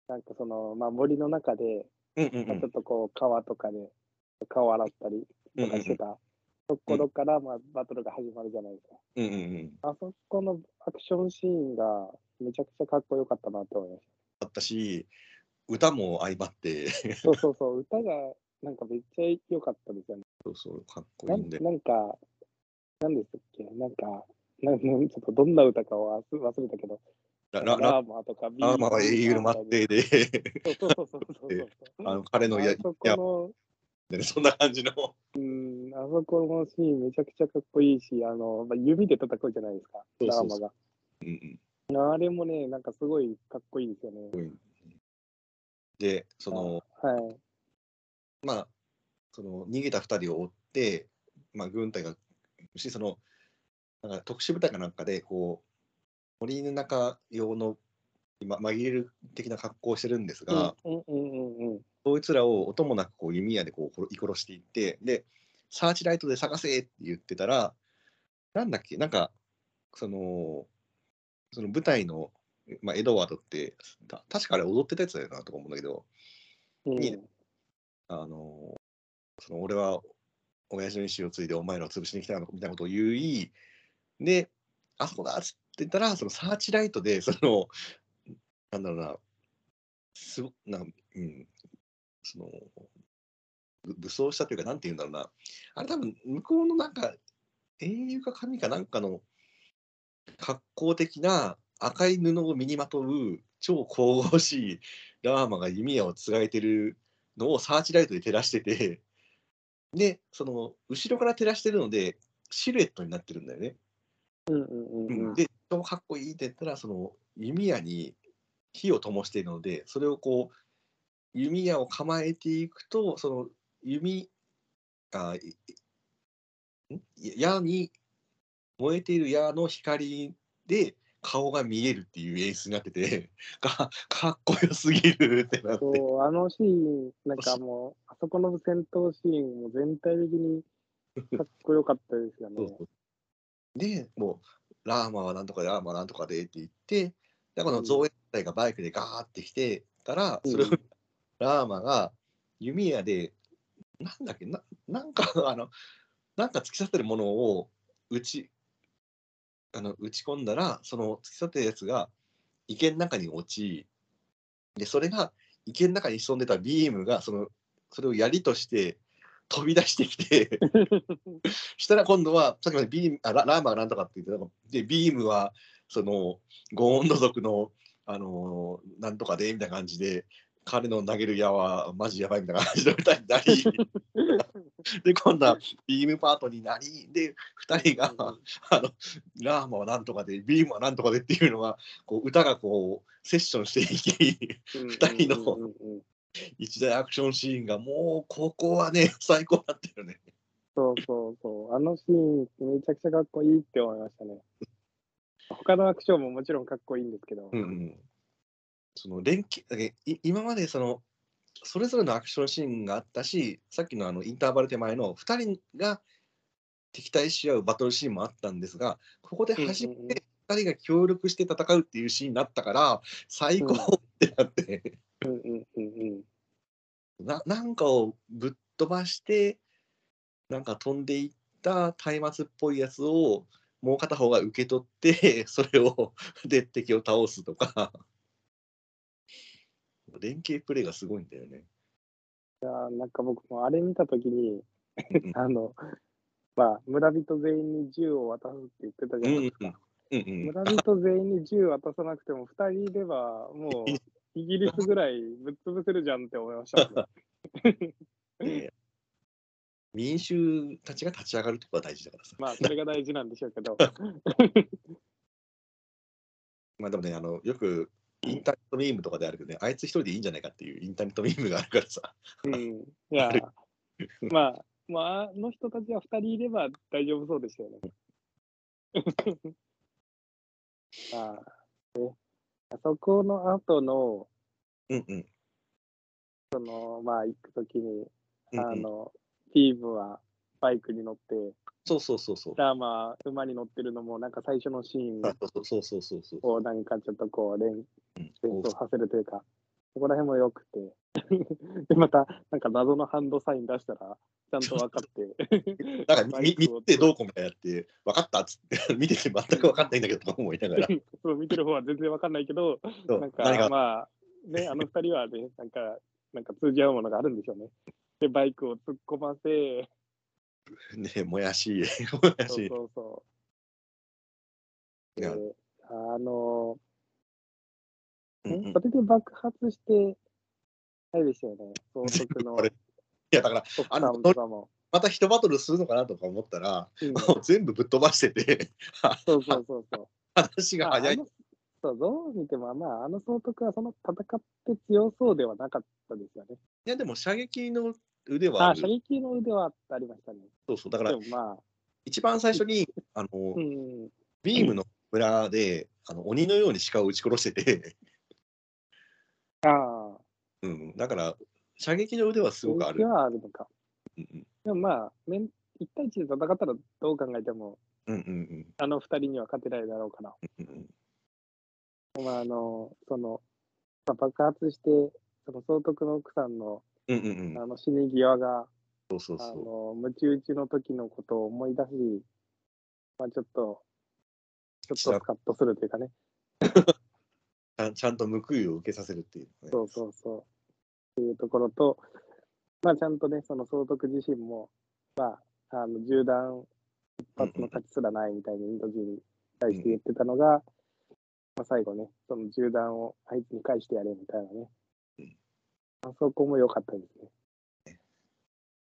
なんかその、まあ、森の中で、
うんうんうん
まあちょっとこう川とかで顔洗ったりとかしてたところから、まあ、バトルが始まるじゃないですか。
うんうんうん。
あそこのアクションシーンがめちゃくちゃかっこよかったなって思いまし
あったし、歌も相まって、
た。そうそうそう、歌がなんかめっちゃ良かったですよね。
そうそう、かっこ
ないん
いんで。
なんか、なんでしたっけ？なんか、なんちょっとどんな歌かは忘忘れたけど、
ララ
ーマーとかビ
ラーマは英雄の
マ
末裔で、
そうそうそうそう。
あの彼のや
あそこ
や
の
ねそんな感じの。
うん、あそこのシーンめちゃくちゃかっこいいし、あの、まあ、指で戦うじゃないですか、ラーマが。
うん
あれもね、なんかすごいかっこいいですよね。
うん、で、その、
はい。
まあ、その逃げた2人を追って、まあ、軍隊が、しそのなんか特殊部隊かなんかで、こう、森の中用の、ま、紛れる的な格好をしてるんですが、
うんうんうんうんうん。
そいつらを音もなくこう弓矢でこう殺殺していって、で、サーチライトで探せって言ってたら、なんだっけ、なんか、その、その舞台の、まあ、エドワードって、た確かあれ踊ってたやつだよなとか思うんだけど、
うん。
あの、その俺は親父の意思を継いでお前らを潰しに来たみたいなことを言い、で、あそこだっつって言ったら、そのサーチライトで、その、なんだろうな、すごなんうん、その、ぶ武装したというか、なんて言うんだろうな、あれ多分、向こうのなんか、英雄か神かなんかの格好的な赤い布を身にまとう超神々しいラーマが弓矢をつがえてるのをサーチライトで照らしてて、で、その後ろから照らしてるので、シルエットになってるんだよね。
うんうんうんうん。
で、超かっこいいって言ったら、その弓矢に火を灯しているので、それをこう、弓矢を構えていくと、その弓、あ矢に、燃えている矢の光で顔が見えるっていう演出になってて、かかっこよすぎるってなって。
そう、あのシーン、なんかもう、あそこの戦闘シーンも全体的に かっこよかったですよね。
そうそうで、もう、ラーマはなんとかで、ラーマはなんとかでって言って、で、この造園隊がバイクでガーって来てたら、それを、
うん
ラーマが弓矢で、なんだっけ、ななんか、あの、なんか突き刺さってるものを打ち、あの打ち込んだら、その突き刺さってるやつが池の中に落ち、で、それが池の中に潜んでたビームが、その、それを槍として飛び出してきて、したら今度は、さっきまでビームあララーマがなんとかって言ってたので、ビームは、その、ゴーンド族の、あのーなんとかで、みたいな感じで、彼の投げる矢はマジやばいみたいな感じの歌になり、で、今度はビームパートになり、で、2人が、あの、ラーマはなんとかで、ビームはなんとかでっていうのが、こう、歌がこう、セッションしていき、二人の一大アクションシーンが、もう、ここはね、最高だったよね。
そうそうそう。あのシーンめちゃくちゃかっこいいって思いましたね。他のアクションももちろんかっこいいんですけど。
うんうん、その連携今までそのそれぞれのアクションシーンがあったしさっきのあのインターバル手前の2人が敵対し合うバトルシーンもあったんですがここで初めて2人が協力して戦うっていうシーンになったから最高ってなって。ななんかをぶっ飛ばしてなんか飛んでいった松明っぽいやつをもう片方が受け取ってそれを で敵を倒すとか連携プレーがすごいんだよね。
いやーなんか僕もあれ見たときに
うん、
あの、まあ、村人全員に銃を渡すって言ってたじゃないですか。
うんうん、
村人全員に銃渡さなくても、2人いれば、もう、イギリスぐらいぶっ潰せるじゃんって思いましたね。
ね民衆たちが立ち上がるところが大事だからさ。
まあ、それが大事なんでしょうけど。
まあでもね、あのよくインターネットミームとかであるけどね、あいつ一人でいいんじゃないかっていうインターネットミームがあるからさ。
うん。いや、まあ、まあ、あの人たちは2人いれば大丈夫そうでしたよね。ああねあそこの後の、
うんうん。
その、まあ、行くときに、
うんうん
あの、ティームはバイクに乗って、
そうそうそうそう。
ラーマは馬に乗ってるのも、なんか最初のシーン
あそうそうそうそうそう。
をなんかちょっとこう連、
うん
連想させるというか、そこら辺も良くて。で、また、なんか謎のハンドサイン出したら、ちゃんと分かって。
なんか見見てどうこうみたいなやって、分かったっつって、見てて全く分かんないんだけどとか思いながら、
そう見てる方は全然分かんないけど、
そう
なんかまあ、ね、あの二人はね、なんか、なんか通じ合うものがあるんでしょうね。で、バイクを突っ込ませ、
ね、もやしい、もや
そう
しい。
そうそう。
いや
で、あの、
うんうん
それで爆発して、あれでしたよね、総督の
いやだから、あの。また一バトルするのかなとか思ったら、
うん
全部ぶっ飛ばしてて、
そうそうそうそう。
話が早い。
そうどう見ても、まあ、あの総督はその戦って強そうではなかったですよね。
いや、でも射撃の腕はあ。
射撃の腕はありましたね。
そうそう。だから
まあ、
一番最初に、あの、
うん、
ビームの村で、あの鬼のように鹿を撃ち殺してて、
ああ、
うん、だから、射撃の腕はすごくある。
はあるのか。
うん
でもまあ、面1対1で戦ったらどう考えても、
うんうんうん
あの2人には勝てないだろうから。
うんうん
まあ、あの、その、まあ、爆発して、その総督の奥さんの
うんうんうん
あの死に際が、
そうそう
あ
そう。
の、ムチ打ちの時のことを思い出し、まあちょっと、ちょっとスカッとするというかね。
ちゃんちゃんと報いを受けさせるっていう、ね。
そうそうそう。っていうところと、まあちゃんとね、その総督自身も、まあ、あの銃弾一発の価値すらないみたいにインド人に対して言ってたのが、まあ最後ね、その銃弾をあいつに返してやれみたいなね。
うん
あそこも良かったですね。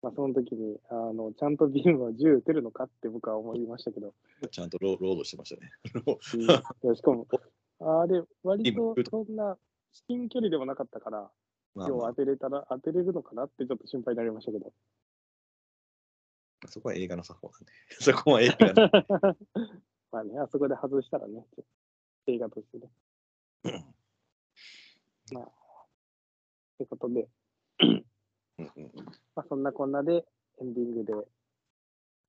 まあその時に、あの、ちゃんとビームは銃撃てるのかって僕は思いましたけど、
ちゃんとロロードしてましたね。
しかも、あれ、割と
今
そんな至近距離でもなかったから、今日当てれたら、当てれるのかなってちょっと心配になりましたけど。
あ、そこは映画の作法なんで。そこは映画の。
まあね、あそこで外したらね、映画としてね。まあ、ってことで、
うんうん
まあそんなこんなでエンディングで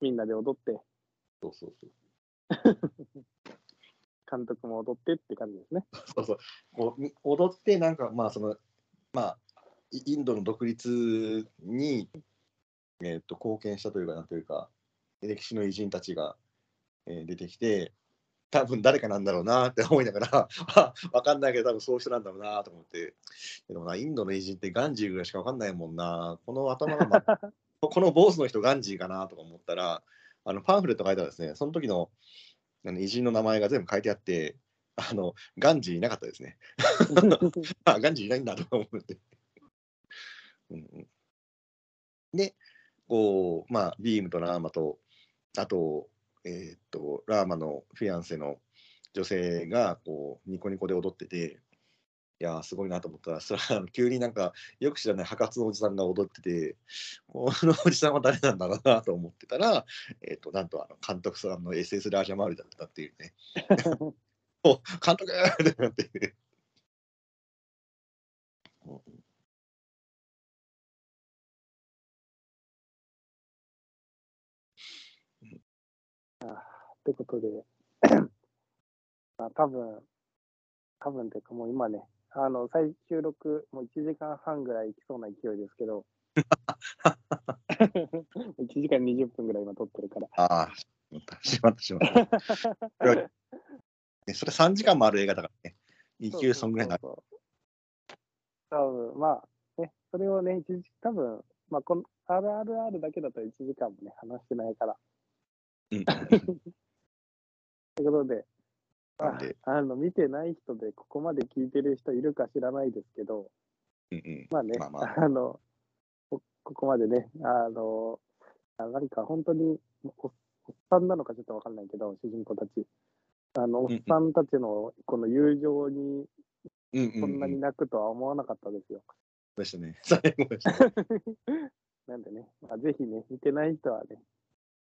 みんなで踊って、
そうそうそう。
監督も踊ってって感じですね。
そうそう。こうみ踊って、なんか、まあ、その、まあ、イインドの独立に、えー、と貢献したというか、なんというか、歴史の偉人たちが、えー出てきて、多分誰かなんだろうなって思いながら、あ わかんないけど、多分そういう人なんだろうなと思って、でもな、インドの偉人ってガンジーぐらいしかわかんないもんな、この頭の、ま、この坊主の人ガンジーかなとか思ったら、あのパンフレット書いたらですね、その時のあの偉人の名前が全部書いてあって、あのガンジーいなかったですね。あ、ガンジーいないんだとか思って。うんうん、で、こう、まあ、ビームとラーマと、あと、えーっと、ラーマのフィアンセの女性が、こう、ニコニコで踊ってて、いやー、すごいなと思ったら、それはあの急になんか、よく知らない白髪のおじさんが踊ってて、このおじさんは誰なんだろうなと思ってたら、えーっと、なんとあの監督さんの SS ラージャマールだったっていうね。お監督ってなって。うん
ってことで、まあ、多分多分っていうかもう今ね、あの、再収録、もう1時間半ぐらいいきそうな勢いですけど、1時間20分ぐらい今撮ってるから。
ああ、しまった、しまった、それ3時間もある映画だからね。一級そんぐらいになる。
多分まあね、それをね、一時多分まあ、この RRR だけだと1時間もね、話してないから。
うん。
ということで、あの見てない人でここまで聞いてる人いるか知らないですけど、
うんうん。
まあね、
まあま
あ のこ、ここまでね、あの、あなんか本当にお、おっさんなのかちょっとわかんないけど、主人公たち。あの、おっさんたちのこの友情に
うんうん、うん。
こんなに泣くとは思わなかったですよ。
でしたね。最後でした。
なんでね、まあ、ぜひね、見てない人はね、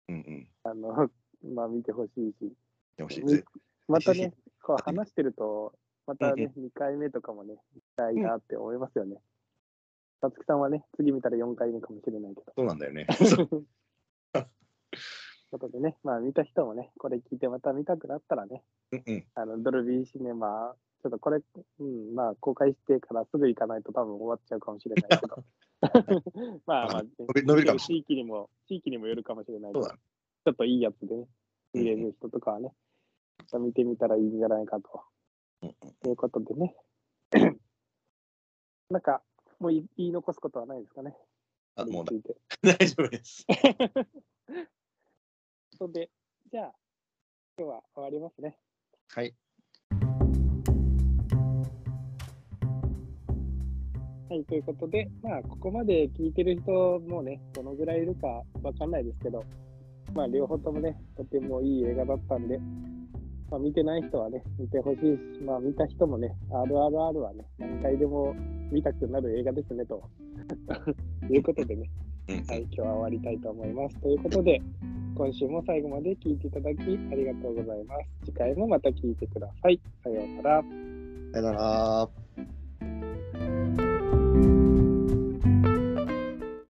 うんうん。
あの、まあ見てほしいし、
よし、
み
ぜ
また
ぜ
ね、こう話してると、また
うん
ね、2回目とかもね、見たいなって思いますよね。さつきさんはね、次見たら4回目かもしれないけど。
そうなんだよね。
ということでね、まあ見た人もね、これ聞いてまた見たくなったらね、
うんうん。
あのドルビーシネマ、ちょっとこれ、うん、まあ、公開してからすぐ行かないと多分終わっちゃうかもしれないけど。まあまあ、
伸び伸びるかもし
地域にも、地域にもよるかもしれないけど、ちょっといいやつでね、見れる人とかはね、見てみたらいいんじゃないかと。ということでね。なんか、もう言い残すことはないですかね。
あ、もう。大丈夫です。
それで、じゃあ、今日は終わりますね。
はい。
はい、ということで、まあ、ここまで聞いてる人もね、どのぐらいいるかわかんないですけど、まあ、両方ともね、とてもいい映画だったんで、まあ、見てない人はね、見てほしいし、まあ、見た人もね、RRR はね、何回でも見たくなる映画ですね、と いうことでね、
うん
はい、今日は終わりたいと思います。ということで、今週も最後まで聞いていただきありがとうございます。次回もまた聞いてください。さようなら。
さよなら。